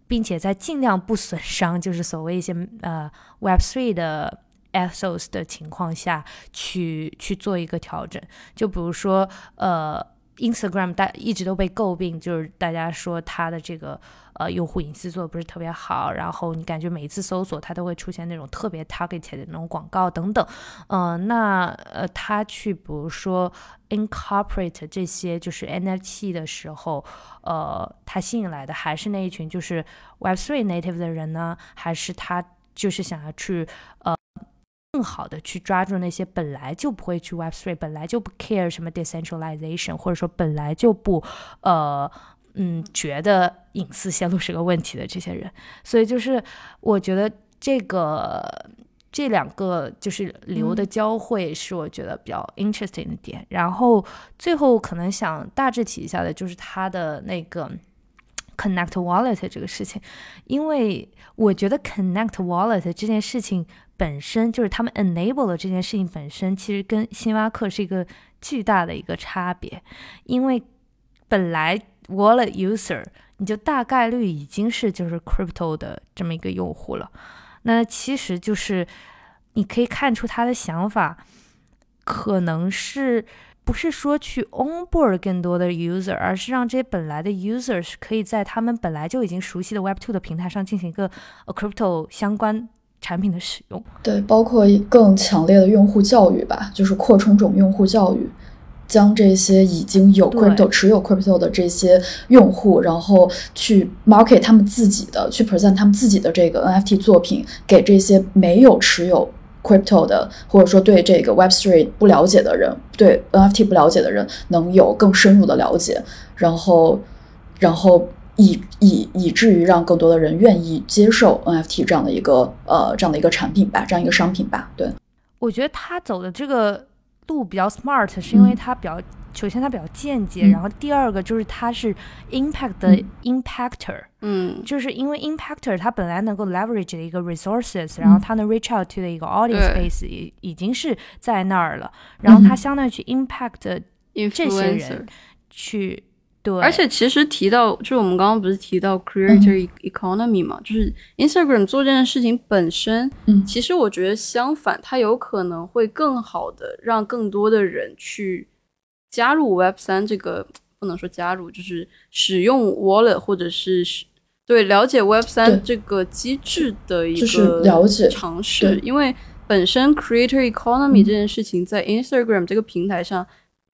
并且在尽量不损伤，就是所谓一些呃 Web3 的 ethos 的情况下去去做一个调整，就比如说呃。Instagram 大一直都被诟病，就是大家说它的这个呃用户隐私做的不是特别好，然后你感觉每一次搜索它都会出现那种特别 targeted 的那种广告等等，嗯，那呃他去比如说 incorporate 这些就是 NFT 的时候，呃，他吸引来的还是那一群就是 Web3 native 的人呢，还是他就是想要去呃。更好的去抓住那些本来就不会去 Web Three，本来就不 care 什么 decentralization，或者说本来就不呃嗯觉得隐私泄露是个问题的这些人。所以就是我觉得这个这两个就是流的交汇是我觉得比较 interesting 的点。然后最后可能想大致提一下的就是它的那个 Connect Wallet 这个事情，因为我觉得 Connect Wallet 这件事情。本身就是他们 enable 了这件事情本身，其实跟星巴克是一个巨大的一个差别，因为本来 wallet user 你就大概率已经是就是 crypto 的这么一个用户了，那其实就是你可以看出他的想法可能是不是说去 onboard 更多的 user，而是让这些本来的 users 可以在他们本来就已经熟悉的 web two 的平台上进行一个 crypto 相关。产品的使用，对，包括更强烈的用户教育吧，就是扩充这种用户教育，将这些已经有 crypto 持有 crypto 的这些用户，然后去 market 他们自己的，去 present 他们自己的这个 NFT 作品给这些没有持有 crypto 的，或者说对这个 Web3 不了解的人，对 NFT 不了解的人，能有更深入的了解，然后。然后以以以至于让更多的人愿意接受 NFT 这样的一个呃这样的一个产品吧，这样一个商品吧。对，我觉得他走的这个路比较 smart，是因为嗯。他比较。首先，他比较间接，嗯。然后第二个就是他是 impact 的嗯。impactor，、嗯，就是因为 impactor 它本来能够 leverage 的一个 resources，然后他能 reach out to 的一个 audience base 已已经是在那儿了，然后它嗯。相当于去 impact 这些人去对，而且其实提到，就是我们刚刚不是提到 creator 嗯。e- economy 嘛，就是 Instagram 做这件事情本身，嗯其实我觉得相反，它有可能会更好的让更多的人去加入 Web 三这个，不能说加入，就是使用 wallet 或者是对了解 Web 对。三这个机制的一个了解尝试，因为本身 creator economy 嗯。这件事情在 Instagram 这个平台上，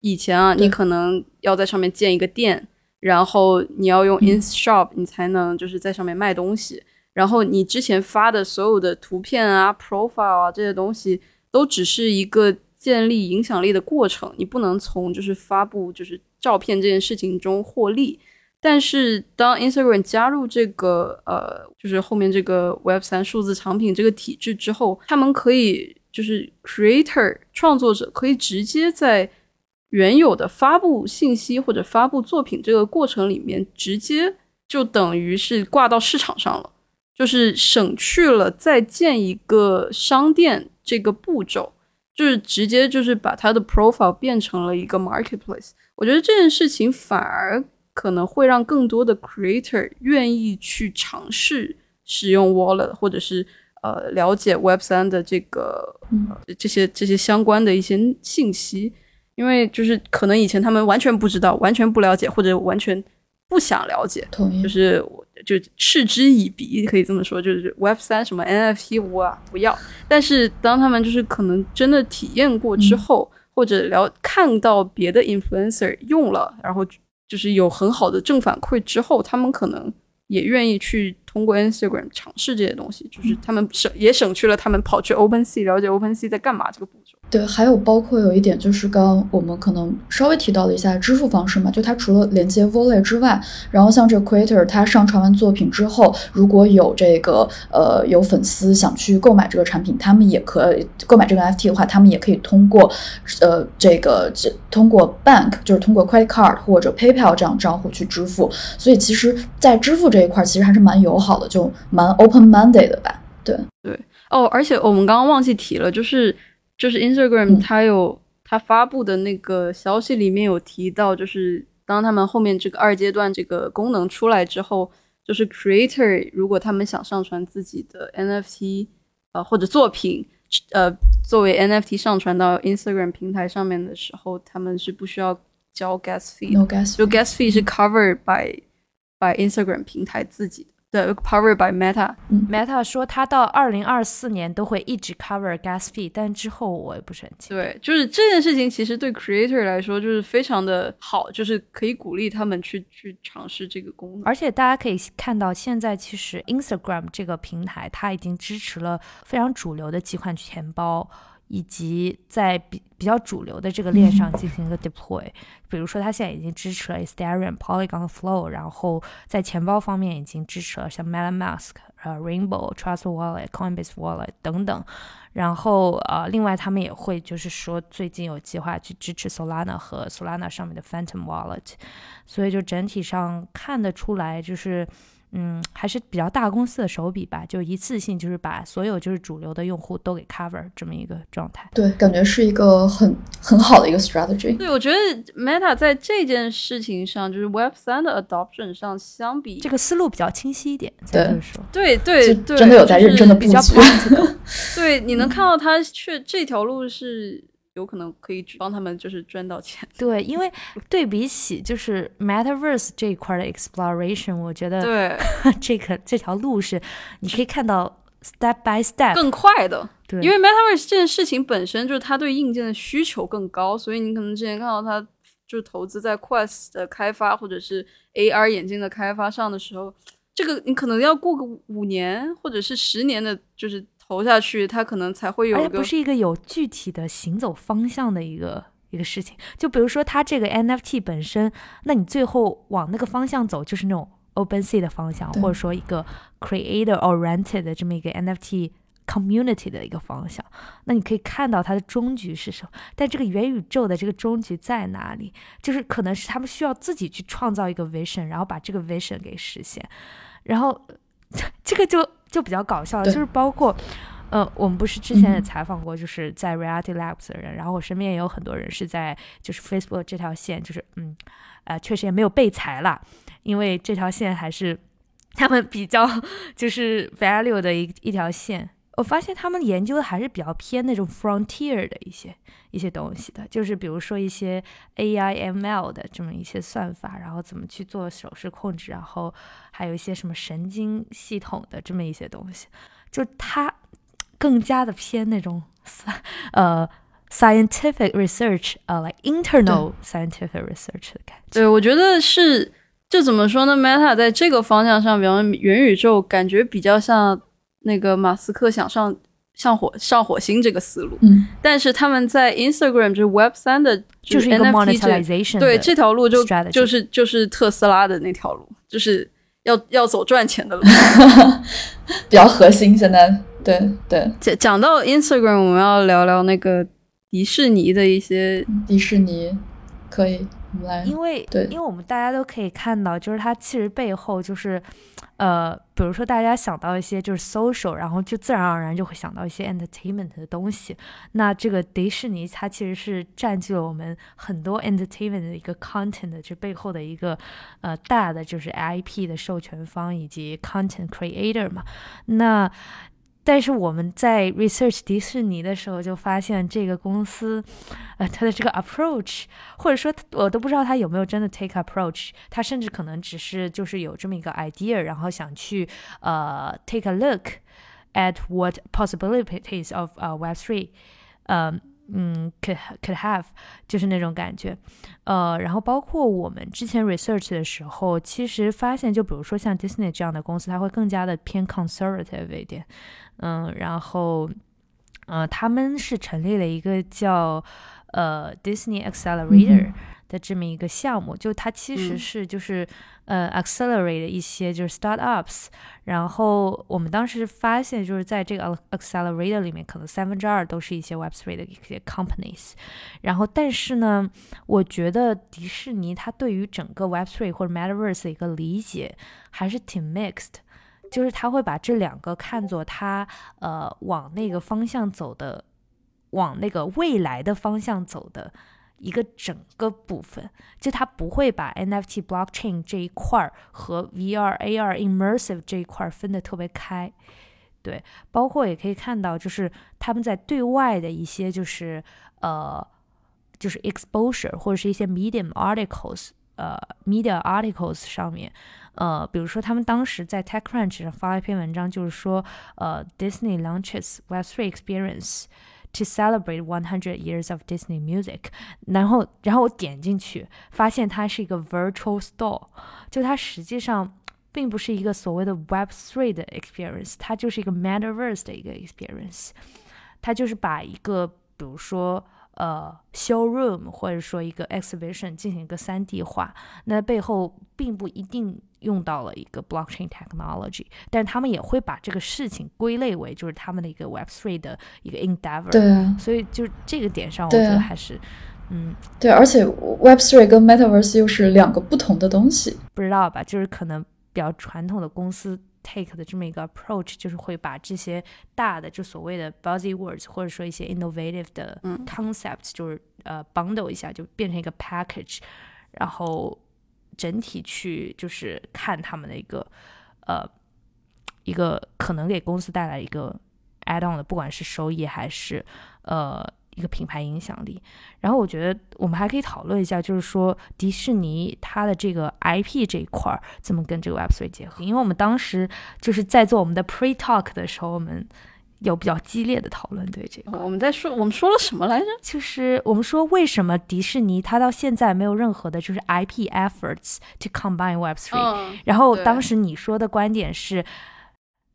以前啊，你可能要在上面建一个店，然后你要用嗯 Ins Shop，你才能就是在上面卖东西。然后你之前发的所有的图片啊、profile 啊这些东西，都只是一个建立影响力的过程，你不能从就是发布就是照片这件事情中获利。但是当 Instagram 加入这个呃，就是后面这个 Web 三数字藏品这个体制之后，他们可以就是 creator 创作者可以直接在原有的发布信息或者发布作品这个过程里面，直接就等于是挂到市场上了，就是省去了再建一个商店这个步骤，就是直接就是把它的 profile 变成了一个 marketplace。我觉得这件事情反而可能会让更多的 creator 愿意去尝试使用 wallet，或者是呃了解 Web 三的这个、这些这些相关的一些信息，因为就是可能以前他们完全不知道、完全不了解，或者完全不想了解，就是我就嗤之以鼻，可以这么说，就是 Web 三什么 NFT 我啊不要。但是当他们就是可能真的体验过之后，或者了看到别的 influencer 用了，然后就是有很好的正反馈之后，他们可能也愿意去通过 Instagram 尝试这些东西，就是他们省也省去了他们跑去 OpenSea 了解 OpenSea 在干嘛这个步骤。对，还有包括有一点就是刚刚我们可能稍微提到了一下支付方式嘛，就它除了连接 Volley 之外，然后像这个 Creator 他上传完作品之后，如果有这个呃有粉丝想去购买这个产品，他们也可以购买这个 NFT 的话，他们也可以通过呃这个这通过 Bank 就是通过 Credit Card 或者 PayPal 这样账户去支付，所以其实，在支付这一块其实还是蛮友好的，就蛮 open minded 的吧。对。对，哦，而且我们刚刚忘记提了，就是就是 Instagram 嗯。它有、它发布的那个消息里面有提到，就是当他们后面这个二阶段这个功能出来之后，就是 creator 如果他们想上传自己的 NFT 呃或者作品呃作为 NFT 上传到 Instagram 平台上面的时候，他们是不需要交 gas fee 就 gas fee 是 covered by by Instagram 平台自己的对，covered by Meta。Meta 说它到二零二四年都会一直 cover gas fee，但之后我也不是很清楚。对，就是这件事情，其实对 creator 来说就是非常的好，就是可以鼓励他们去去尝试这个功能。而且大家可以看到，现在其实 Instagram 这个平台，它已经支持了非常主流的几款钱包，以及在比比较主流的这个链上进行一个 deploy。比如说，它现在已经支持了 Ethereum、Polygon Flow，然后在钱包方面已经支持了像 MetaMask、呃 Rainbow、Trust Wallet、Coinbase Wallet 等等。然后呃，另外他们也会就是说，最近有计划去支持 Solana 和 Solana 上面的 Phantom Wallet。所以就整体上看得出来，就是嗯，还是比较大公司的手笔吧，就一次性就是把所有就是主流的用户都给 cover 这么一个状态。对，感觉是一个很很好的一个 strategy。对，我觉得 Meta 在这件事情上，就是 Web 三的 adoption 上，相比这个思路比较清晰一点，对对对对，真的有在认真的比较布局 practical。对，你能看到它确这条路是有可能可以帮他们就是赚到钱。对，因为 对比起就是 Metaverse 这一块的 exploration，我觉得对，这个这条路是你可以看到 step by step，更快的。对，因为 Metaverse 这件事情本身就是它对硬件的需求更高，所以你可能之前看到它就是投资在 Quest 的开发或者是 AR 眼镜的开发上的时候，这个你可能要过个五年或者是十年的，就是投下去，它可能才会有而一个不是一个有具体的行走方向的一个一个事情。就比如说它这个 NFT 本身，那你最后往那个方向走，就是那种 OpenSea 的方向，或者说一个 Creator Oriented 的这么一个 NFT。community 的一个方向，那你可以看到它的终局是什么？但这个元宇宙的这个终局在哪里？就是可能是他们需要自己去创造一个 vision，然后把这个 vision 给实现。然后 这个就就比较搞笑，就是包括呃，我们不是之前也采访过，就是在 Reality Labs 的人，然后我身边也有很多人是在就是 Facebook 这条线，就是嗯呃，确实也没有被裁了，因为这条线还是他们比较就是 value 的一一条线。我发现他们研究的还是比较偏那种 frontier 的一些一些东西的，就是比如说一些 AI ML 的这么一些算法，然后怎么去做手势控制，然后还有一些什么神经系统的这么一些东西，就它更加的偏那种 呃 scientific research 呃，like internal scientific research 的感觉。对，我觉得是，就怎么说呢？Meta 在这个方向上，比方元宇宙，感觉比较像。那个马斯克想上上火上火星这个思路，嗯，但是他们在 Instagram 就是 Web 三的，就是 NFT 对这条路就就是就是特斯拉的那条路，就是要要走赚钱的路，比较核心。现在对对，讲讲到 Instagram，我们要聊聊那个迪士尼的一些迪士尼可以。因为，对，因为我们大家都可以看到，就是它其实背后就是，呃，比如说大家想到一些就是 social，然后就自然而然就会想到一些 entertainment 的东西。那这个迪士尼它其实是占据了我们很多 entertainment 的一个 content，这背后的一个呃大的就是 IP 的授权方以及 content creator 嘛。那但是我们在 research 迪士尼的时候，就发现这个公司，呃，它的这个 approach，或者说我都不知道它有没有真的 take approach，它甚至可能只是就是有这么一个 idea，然后想去呃 take a look at what possibilities of 呃 Web three，嗯嗯 could could have，就是那种感觉，呃，然后包括我们之前 research 的时候，其实发现，就比如说像 Disney 这样的公司，它会更加的偏 conservative 一点。嗯，然后，呃，他们是成立了一个叫呃 Disney Accelerator 的这么一个项目，就它其实是就是呃 accelerate 一些就是 startups，然后我们当时发现就是在这个 accelerator 里面，可能三分之二都是一些 Web3 的一些 companies，然后但是呢，我觉得迪士尼它对于整个 Web3 或者 Metaverse 的一个理解还是挺 mixed。就是他会把这两个看作他呃往那个方向走的，往那个未来的方向走的一个整个部分，就它不会把 NFT blockchain 这一块儿和 VR AR immersive 这一块儿分得特别开，对，包括也可以看到，就是他们在对外的一些就是呃就是 exposure 或者是一些 medium articles 呃 media articles 上面。呃，比如说他们当时在 TechCrunch 上发了一篇文章，就是说，呃，Disney launches Web3 experience to celebrate 100 years of Disney music。然后，然后我点进去，发现它是一个 virtual store，就它实际上并不是一个所谓的 Web3 的 experience，它就是一个 Metaverse 的一个 experience。它就是把一个，比如说。呃，showroom 或者说一个 exhibition 进行一个三 D 化，那背后并不一定用到了一个 blockchain technology，但他们也会把这个事情归类为就是他们的一个 Web three 的一个 endeavor。对啊，所以就这个点上，我觉得还是，嗯，对，而且 Web three 跟 Metaverse 又是两个不同的东西，不知道吧？就是可能比较传统的公司。Take 的这么一个 approach，就是会把这些大的就所谓的 buzzy words，或者说一些 innovative 的 concepts，就是呃 bundle 一下，就变成一个 package，然后整体去就是看他们的一个呃一个可能给公司带来一个 add on 的，不管是收益还是呃。一个品牌影响力，然后我觉得我们还可以讨论一下，就是说迪士尼它的这个 IP 这一块儿怎么跟这个 Web3 结合？因为我们当时就是在做我们的 Pre Talk 的时候，我们有比较激烈的讨论。对这个，我们在说我们说了什么来着？就是我们说为什么迪士尼它到现在没有任何的就是 IP efforts to combine Web3？然后当时你说的观点是。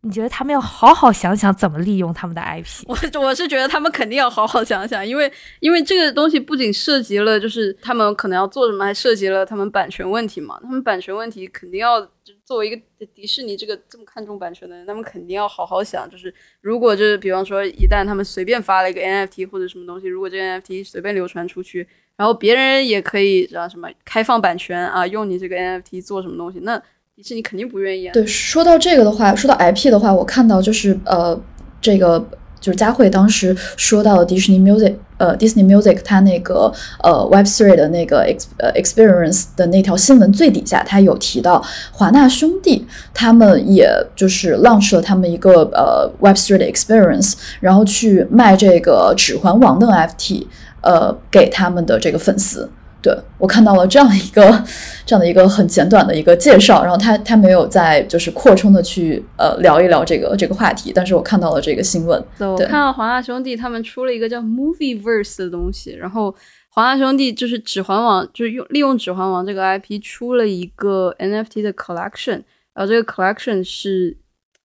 你觉得他们要好好想想怎么利用他们的 IP？我我是觉得他们肯定要好好想想，因为因为这个东西不仅涉及了就是他们可能要做什么，还涉及了他们版权问题嘛。他们版权问题肯定要作为一个迪士尼这个这么看重版权的人，他们肯定要好好想，就是如果就是比方说一旦他们随便发了一个 NFT 或者什么东西，如果这个 NFT 随便流传出去，然后别人也可以知道什么开放版权啊，用你这个 NFT 做什么东西，那。迪士尼肯定不愿意啊。对，说到这个的话，说到 IP 的话，我看到就是呃，这个就是佳慧当时说到了迪士尼 Music，呃，Disney Music 它那个呃 Web Three 的那个 ex 呃 Experience 的那条新闻最底下，它有提到华纳兄弟他们也就是 launch 了他们一个呃 Web Three 的 Experience，然后去卖这个指环王的 NFT，呃，给他们的这个粉丝。对我看到了这样一个 这样的一个很简短的一个介绍，然后他他没有在就是扩充的去呃聊一聊这个这个话题，但是我看到了这个新闻。对，我看到华纳兄弟他们出了一个叫 Movie Verse 的东西，然后华纳兄弟就是指环王，就是用利用指环王这个 IP 出了一个 NFT 的 collection，然后这个 collection 是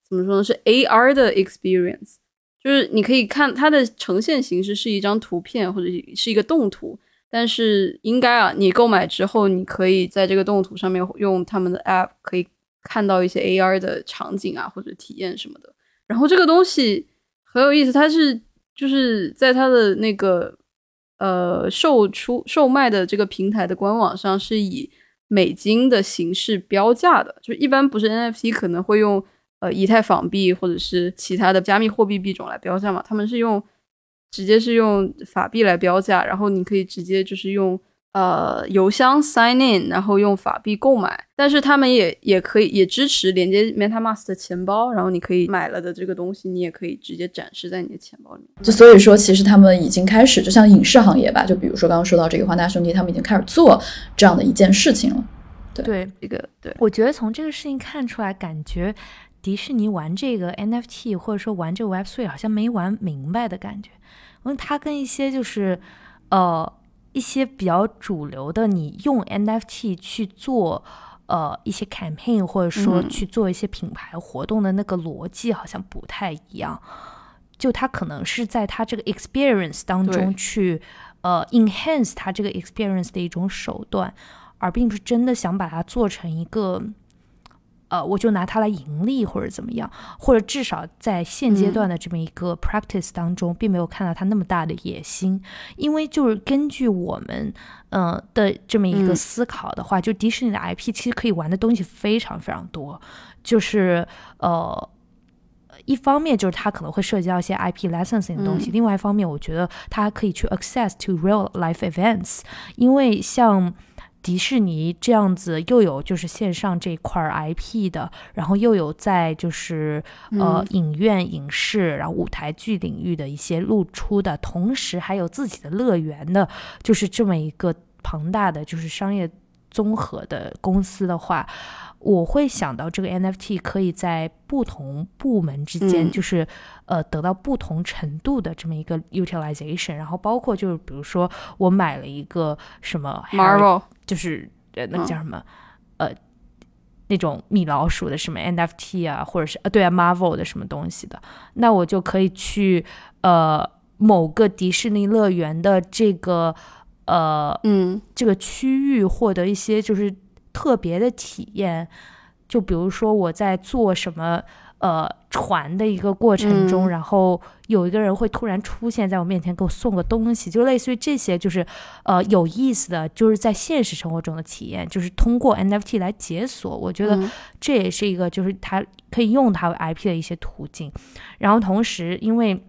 怎么说呢？是 AR 的 experience，就是你可以看它的呈现形式是一张图片或者是一个动图。但是应该啊，你购买之后，你可以在这个动图上面用他们的 App 可以看到一些 AR 的场景啊，或者体验什么的。然后这个东西很有意思，它是就是在它的那个呃售出售卖的这个平台的官网上是以美金的形式标价的，就一般不是 NFT 可能会用呃以太坊币或者是其他的加密货币币种来标价嘛，他们是用。直接是用法币来标价，然后你可以直接就是用呃邮箱 sign in，然后用法币购买。但是他们也也可以也支持连接 MetaMask 的钱包，然后你可以买了的这个东西，你也可以直接展示在你的钱包里面。就所以说，其实他们已经开始，就像影视行业吧，就比如说刚刚说到这个华纳兄弟，他们已经开始做这样的一件事情了。对，这个对，我觉得从这个事情看出来，感觉迪士尼玩这个 NFT 或者说玩这个 Web3 好像没玩明白的感觉。它跟一些就是，呃，一些比较主流的，你用 NFT 去做，呃，一些 campaign 或者说去做一些品牌活动的那个逻辑好像不太一样。就它可能是在它这个 experience 当中去，呃，enhance 它这个 experience 的一种手段，而并不是真的想把它做成一个。呃，我就拿它来盈利或者怎么样，或者至少在现阶段的这么一个 practice 当中，并没有看到它那么大的野心。因为就是根据我们嗯的这么一个思考的话，就迪士尼的 IP 其实可以玩的东西非常非常多。就是呃，一方面就是它可能会涉及到一些 IP licensing 的东西，另外一方面，我觉得它可以去 access to real life events，因为像。迪士尼这样子又有就是线上这块 IP 的，然后又有在就是呃影院影视，然后舞台剧领域的一些露出的，同时还有自己的乐园的，就是这么一个庞大的就是商业综合的公司的话，我会想到这个 NFT 可以在不同部门之间就是呃得到不同程度的这么一个 utilization，然后包括就是比如说我买了一个什么 Marvel。就是呃，那个叫什么呃，那种米老鼠的什么 NFT 啊，或者是呃，对啊，Marvel 的什么东西的，那我就可以去呃某个迪士尼乐园的这个呃嗯。这个区域获得一些就是特别的体验，就比如说我在做什么。呃，船的一个过程中，然后有一个人会突然出现在我面前，给我送个东西，就类似于这些，就是呃有意思的，就是在现实生活中的体验，就是通过 NFT 来解锁。我觉得这也是一个，就是它可以用它为 IP 的一些途径。然后同时，因为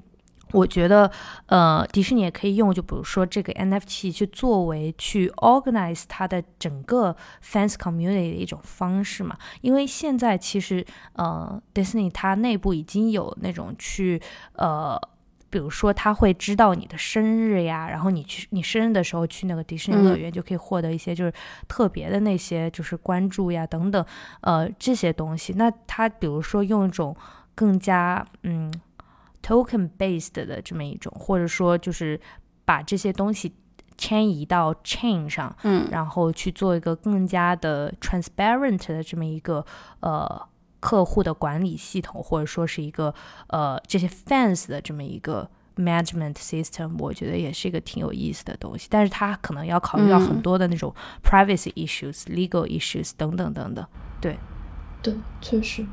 我觉得，呃，迪士尼也可以用，就比如说这个 NFT 去作为去 organize 它的整个 fans community 的一种方式嘛。因为现在其实，呃，Disney 它内部已经有那种去，呃，比如说他会知道你的生日呀，然后你去你生日的时候去那个迪士尼乐园就可以获得一些就是特别的那些就是关注呀等等，呃，这些东西。那他比如说用一种更加，嗯。Token based 的这么一种，或者说就是把这些东西迁移到 chain 上，嗯，然后去做一个更加的 transparent 的这么一个呃客户的管理系统，或者说是一个呃这些 fans 的这么一个 management system，我觉得也是一个挺有意思的东西。但是它可能要考虑到很多的那种 privacy issues、legal issues 等等等等。对，对，确实。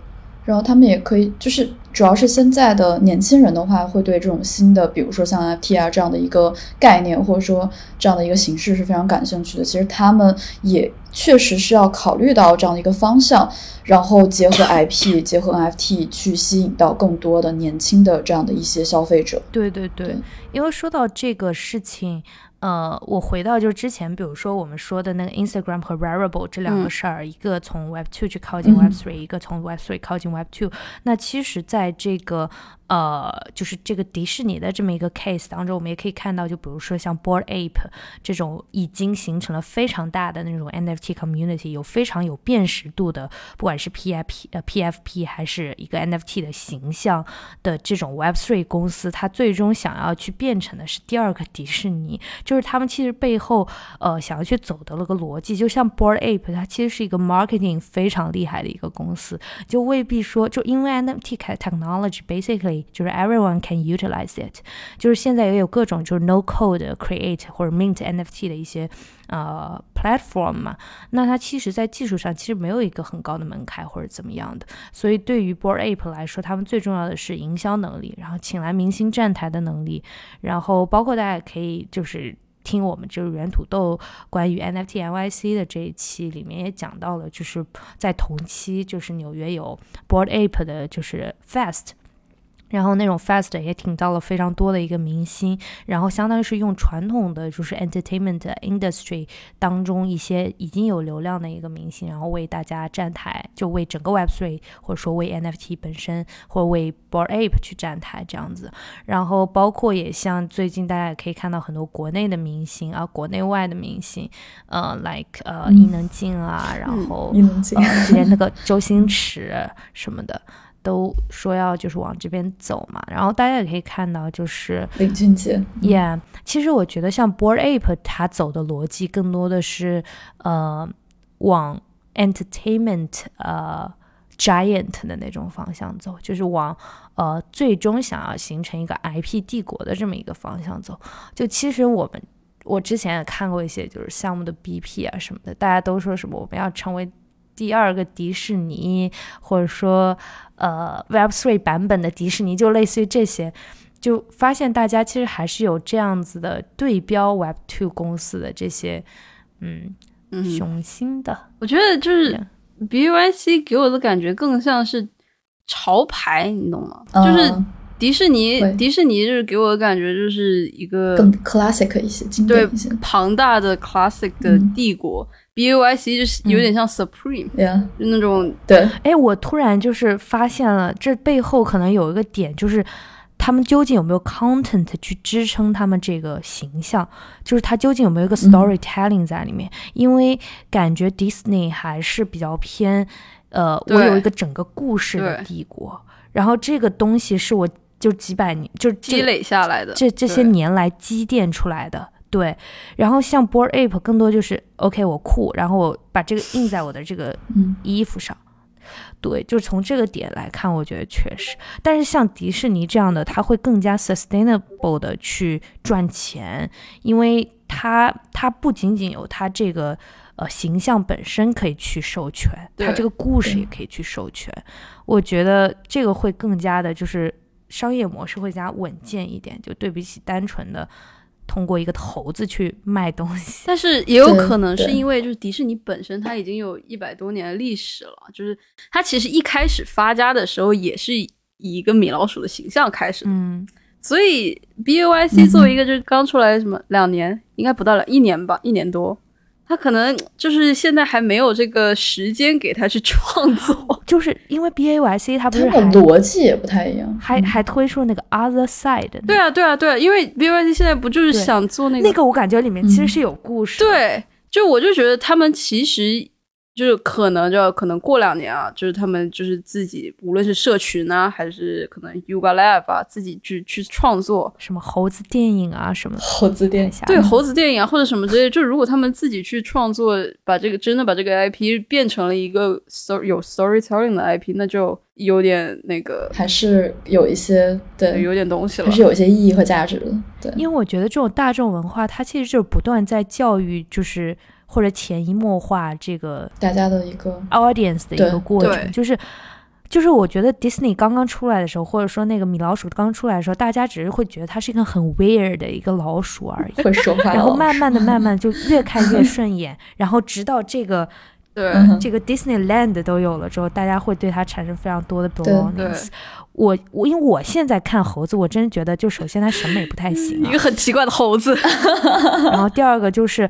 然后他们也可以，就是主要是现在的年轻人的话，会对这种新的，比如说像 NFT 啊这样的一个概念，或者说这样的一个形式是非常感兴趣的。其实他们也确实是要考虑到这样的一个方向，然后结合 IP、结合 NFT 去吸引到更多的年轻的这样的一些消费者。对对对，因为说到这个事情。呃，我回到就是之前，比如说我们说的那个 Instagram 和 Rarible 这两个事儿，一个从 Web Two 去靠近 Web Three，一个从 Web Three 靠近 Web Two。那其实，在这个呃，就是这个迪士尼的这么一个 case 当中，我们也可以看到，就比如说像 Board Ape 这种已经形成了非常大的那种 NFT community，有非常有辨识度的，不管是 PFP 呃 PFP 还是一个 NFT 的形象的这种 Web3 公司，它最终想要去变成的是第二个迪士尼，就是他们其实背后呃想要去走的那个逻辑，就像 Board Ape，它其实是一个 marketing 非常厉害的一个公司，就未必说就因为 NFT technology basically。就是 everyone can utilize it，就是现在也有各种就是 no code create 或者 mint NFT 的一些呃 platform 嘛，那它其实在技术上其实没有一个很高的门槛或者怎么样的，所以对于 Board Ape 来说，他们最重要的是营销能力，然后请来明星站台的能力，然后包括大家可以就是听我们就是原土豆关于 NFT NYC 的这一期里面也讲到了，就是在同期就是纽约有 Board Ape 的就是 Fest。然后那种 fast 也挺到了非常多的一个明星，然后相当于是用传统的就是 entertainment industry 当中一些已经有流量的一个明星，然后为大家站台，就为整个 Web3 或者说为 NFT 本身或者为 Bored Ape 去站台这样子。然后包括也像最近大家也可以看到很多国内的明星啊，国内外的明星，呃，like 呃伊能静啊，然后呃之前那个周星驰什么的。都说要就是往这边走嘛，然后大家也可以看到，就是林俊杰，Yeah，其实我觉得像 Board Ape 它走的逻辑更多的是呃往 entertainment 呃 giant 的那种方向走，就是往呃最终想要形成一个 IP 帝国的这么一个方向走。就其实我们我之前也看过一些就是项目的 BP 啊什么的，大家都说什么我们要成为。第二个迪士尼，或者说，呃，Web Three 版本的迪士尼，就类似于这些，就发现大家其实还是有这样子的对标 Web Two 公司的这些，嗯，雄心的。我觉得就是 B Y C 给我的感觉更像是潮牌，你懂吗？就是迪士尼，迪士尼就是给我的感觉就是一个更 classic 一些，对庞大的 classic 的帝国。B U I C 就是有点像 Supreme，就那种对。哎，我突然就是发现了，这背后可能有一个点，就是他们究竟有没有 content 去支撑他们这个形象，就是他究竟有没有一个 storytelling 在里面？因为感觉 Disney 还是比较偏，呃，我有一个整个故事的帝国，然后这个东西是我就几百年就积累下来的，这这些年来积淀出来的。对，然后像 Board Ape 更多就是 OK，我酷，然后我把这个印在我的这个衣服上。对，就是从这个点来看，我觉得确实。但是像迪士尼这样的，它会更加 sustainable 的去赚钱，因为它它不仅仅有它这个呃形象本身可以去授权，它这个故事也可以去授权。我觉得这个会更加的，就是商业模式会加稳健一点，就对比起单纯的。通过一个猴子去卖东西，但是也有可能是因为就是迪士尼本身它已经有一百多年的历史了，就是它其实一开始发家的时候也是以一个米老鼠的形象开始，嗯，所以 B O I C 作为一个就是刚出来什么两年，应该不到了一年吧，一年多。他可能就是现在还没有这个时间给他去创作，就是因为 B A Y C 他不是逻辑也不太一样，还还推出了那个 Other Side。对啊，对啊，对啊，因为 B A Y C 现在不就是想做那个那个，我感觉里面其实是有故事。对，就我就觉得他们其实就是可能就可能过两年啊，就是他们就是自己，无论是社群啊，还是可能 Yuga Lab 啊，自己去去创作什么猴子电影啊什么的，猴子电影下对猴子电影啊或者什么之类，就如果他们自己去创作，把这个真的把这个 IP 变成了一个 story 有 storytelling 的 IP，那就有点那个，还是有一些对，有点东西了，还是有一些意义和价值的。对，因为我觉得这种大众文化，它其实就是不断在教育，就是。或者潜移默化这个大家的一个 audience 的一个过程，就是就是我觉得 Disney 刚刚出来的时候，或者说那个米老鼠刚出来的时候，大家只是会觉得它是一个很 weird 的一个老鼠而已，会说话，然后慢慢的、慢慢就越看越顺眼，然后直到这个对这个 Disneyland 都有了之后，大家会对它产生非常多的 belongings。我我因为我现在看猴子，我真觉得就首先它审美不太行，一个很奇怪的猴子，然后第二个就是。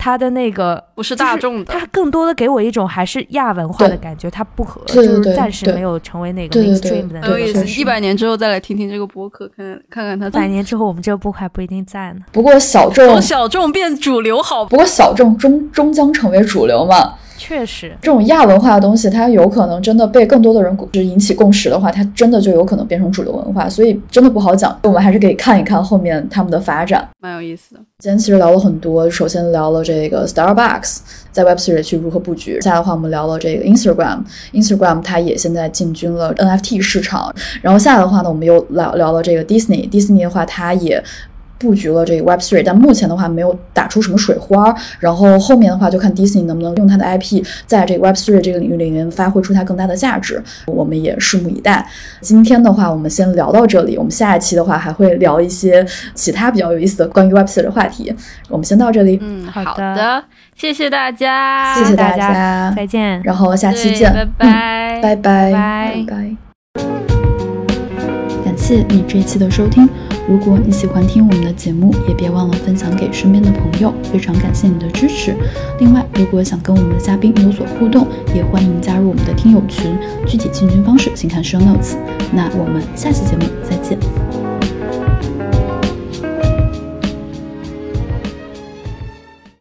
它的那个不是大众的，它更多的给我一种还是亚文化的感觉，它不可就是暂时没有成为那个 mainstream 的。有意思，一百年之后再来听听这个播客，看看看它。百年之后，我们这个播客还不一定在呢。不过小众，从小众变主流好。不过小众终终将成为主流嘛。确实，这种亚文化的东西，它有可能真的被更多的人就是引起共识的话，它真的就有可能变成主流文化，所以真的不好讲。我们还是可以看一看后面他们的发展，蛮有意思的。今天其实聊了很多，首先聊了这个 Starbucks 在 Web3 去如何布局，下的话我们聊了这个 Instagram，Instagram 它也现在进军了 NFT 市场，然后下的话呢，我们又聊聊了这个 Disney，Disney 的话它也。布局了这个 Web Three，但目前的话没有打出什么水花。然后后面的话就看 Disney 能不能用它的 IP 在这个 Web Three 这个领域里面发挥出它更大的价值，我们也拭目以待。今天的话我们先聊到这里，我们下一期的话还会聊一些其他比较有意思的关于 Web Three 的话题。我们先到这里，嗯，好的，谢谢大家，谢谢大家，再见，然后下期见，拜拜，拜拜，拜拜。感谢你这一期的收听。如果你喜欢听我们的节目，也别忘了分享给身边的朋友。非常感谢你的支持。另外，如果想跟我们的嘉宾有所互动，也欢迎加入我们的听友群。具体进群方式，请看 show notes。那我们下期节目再见。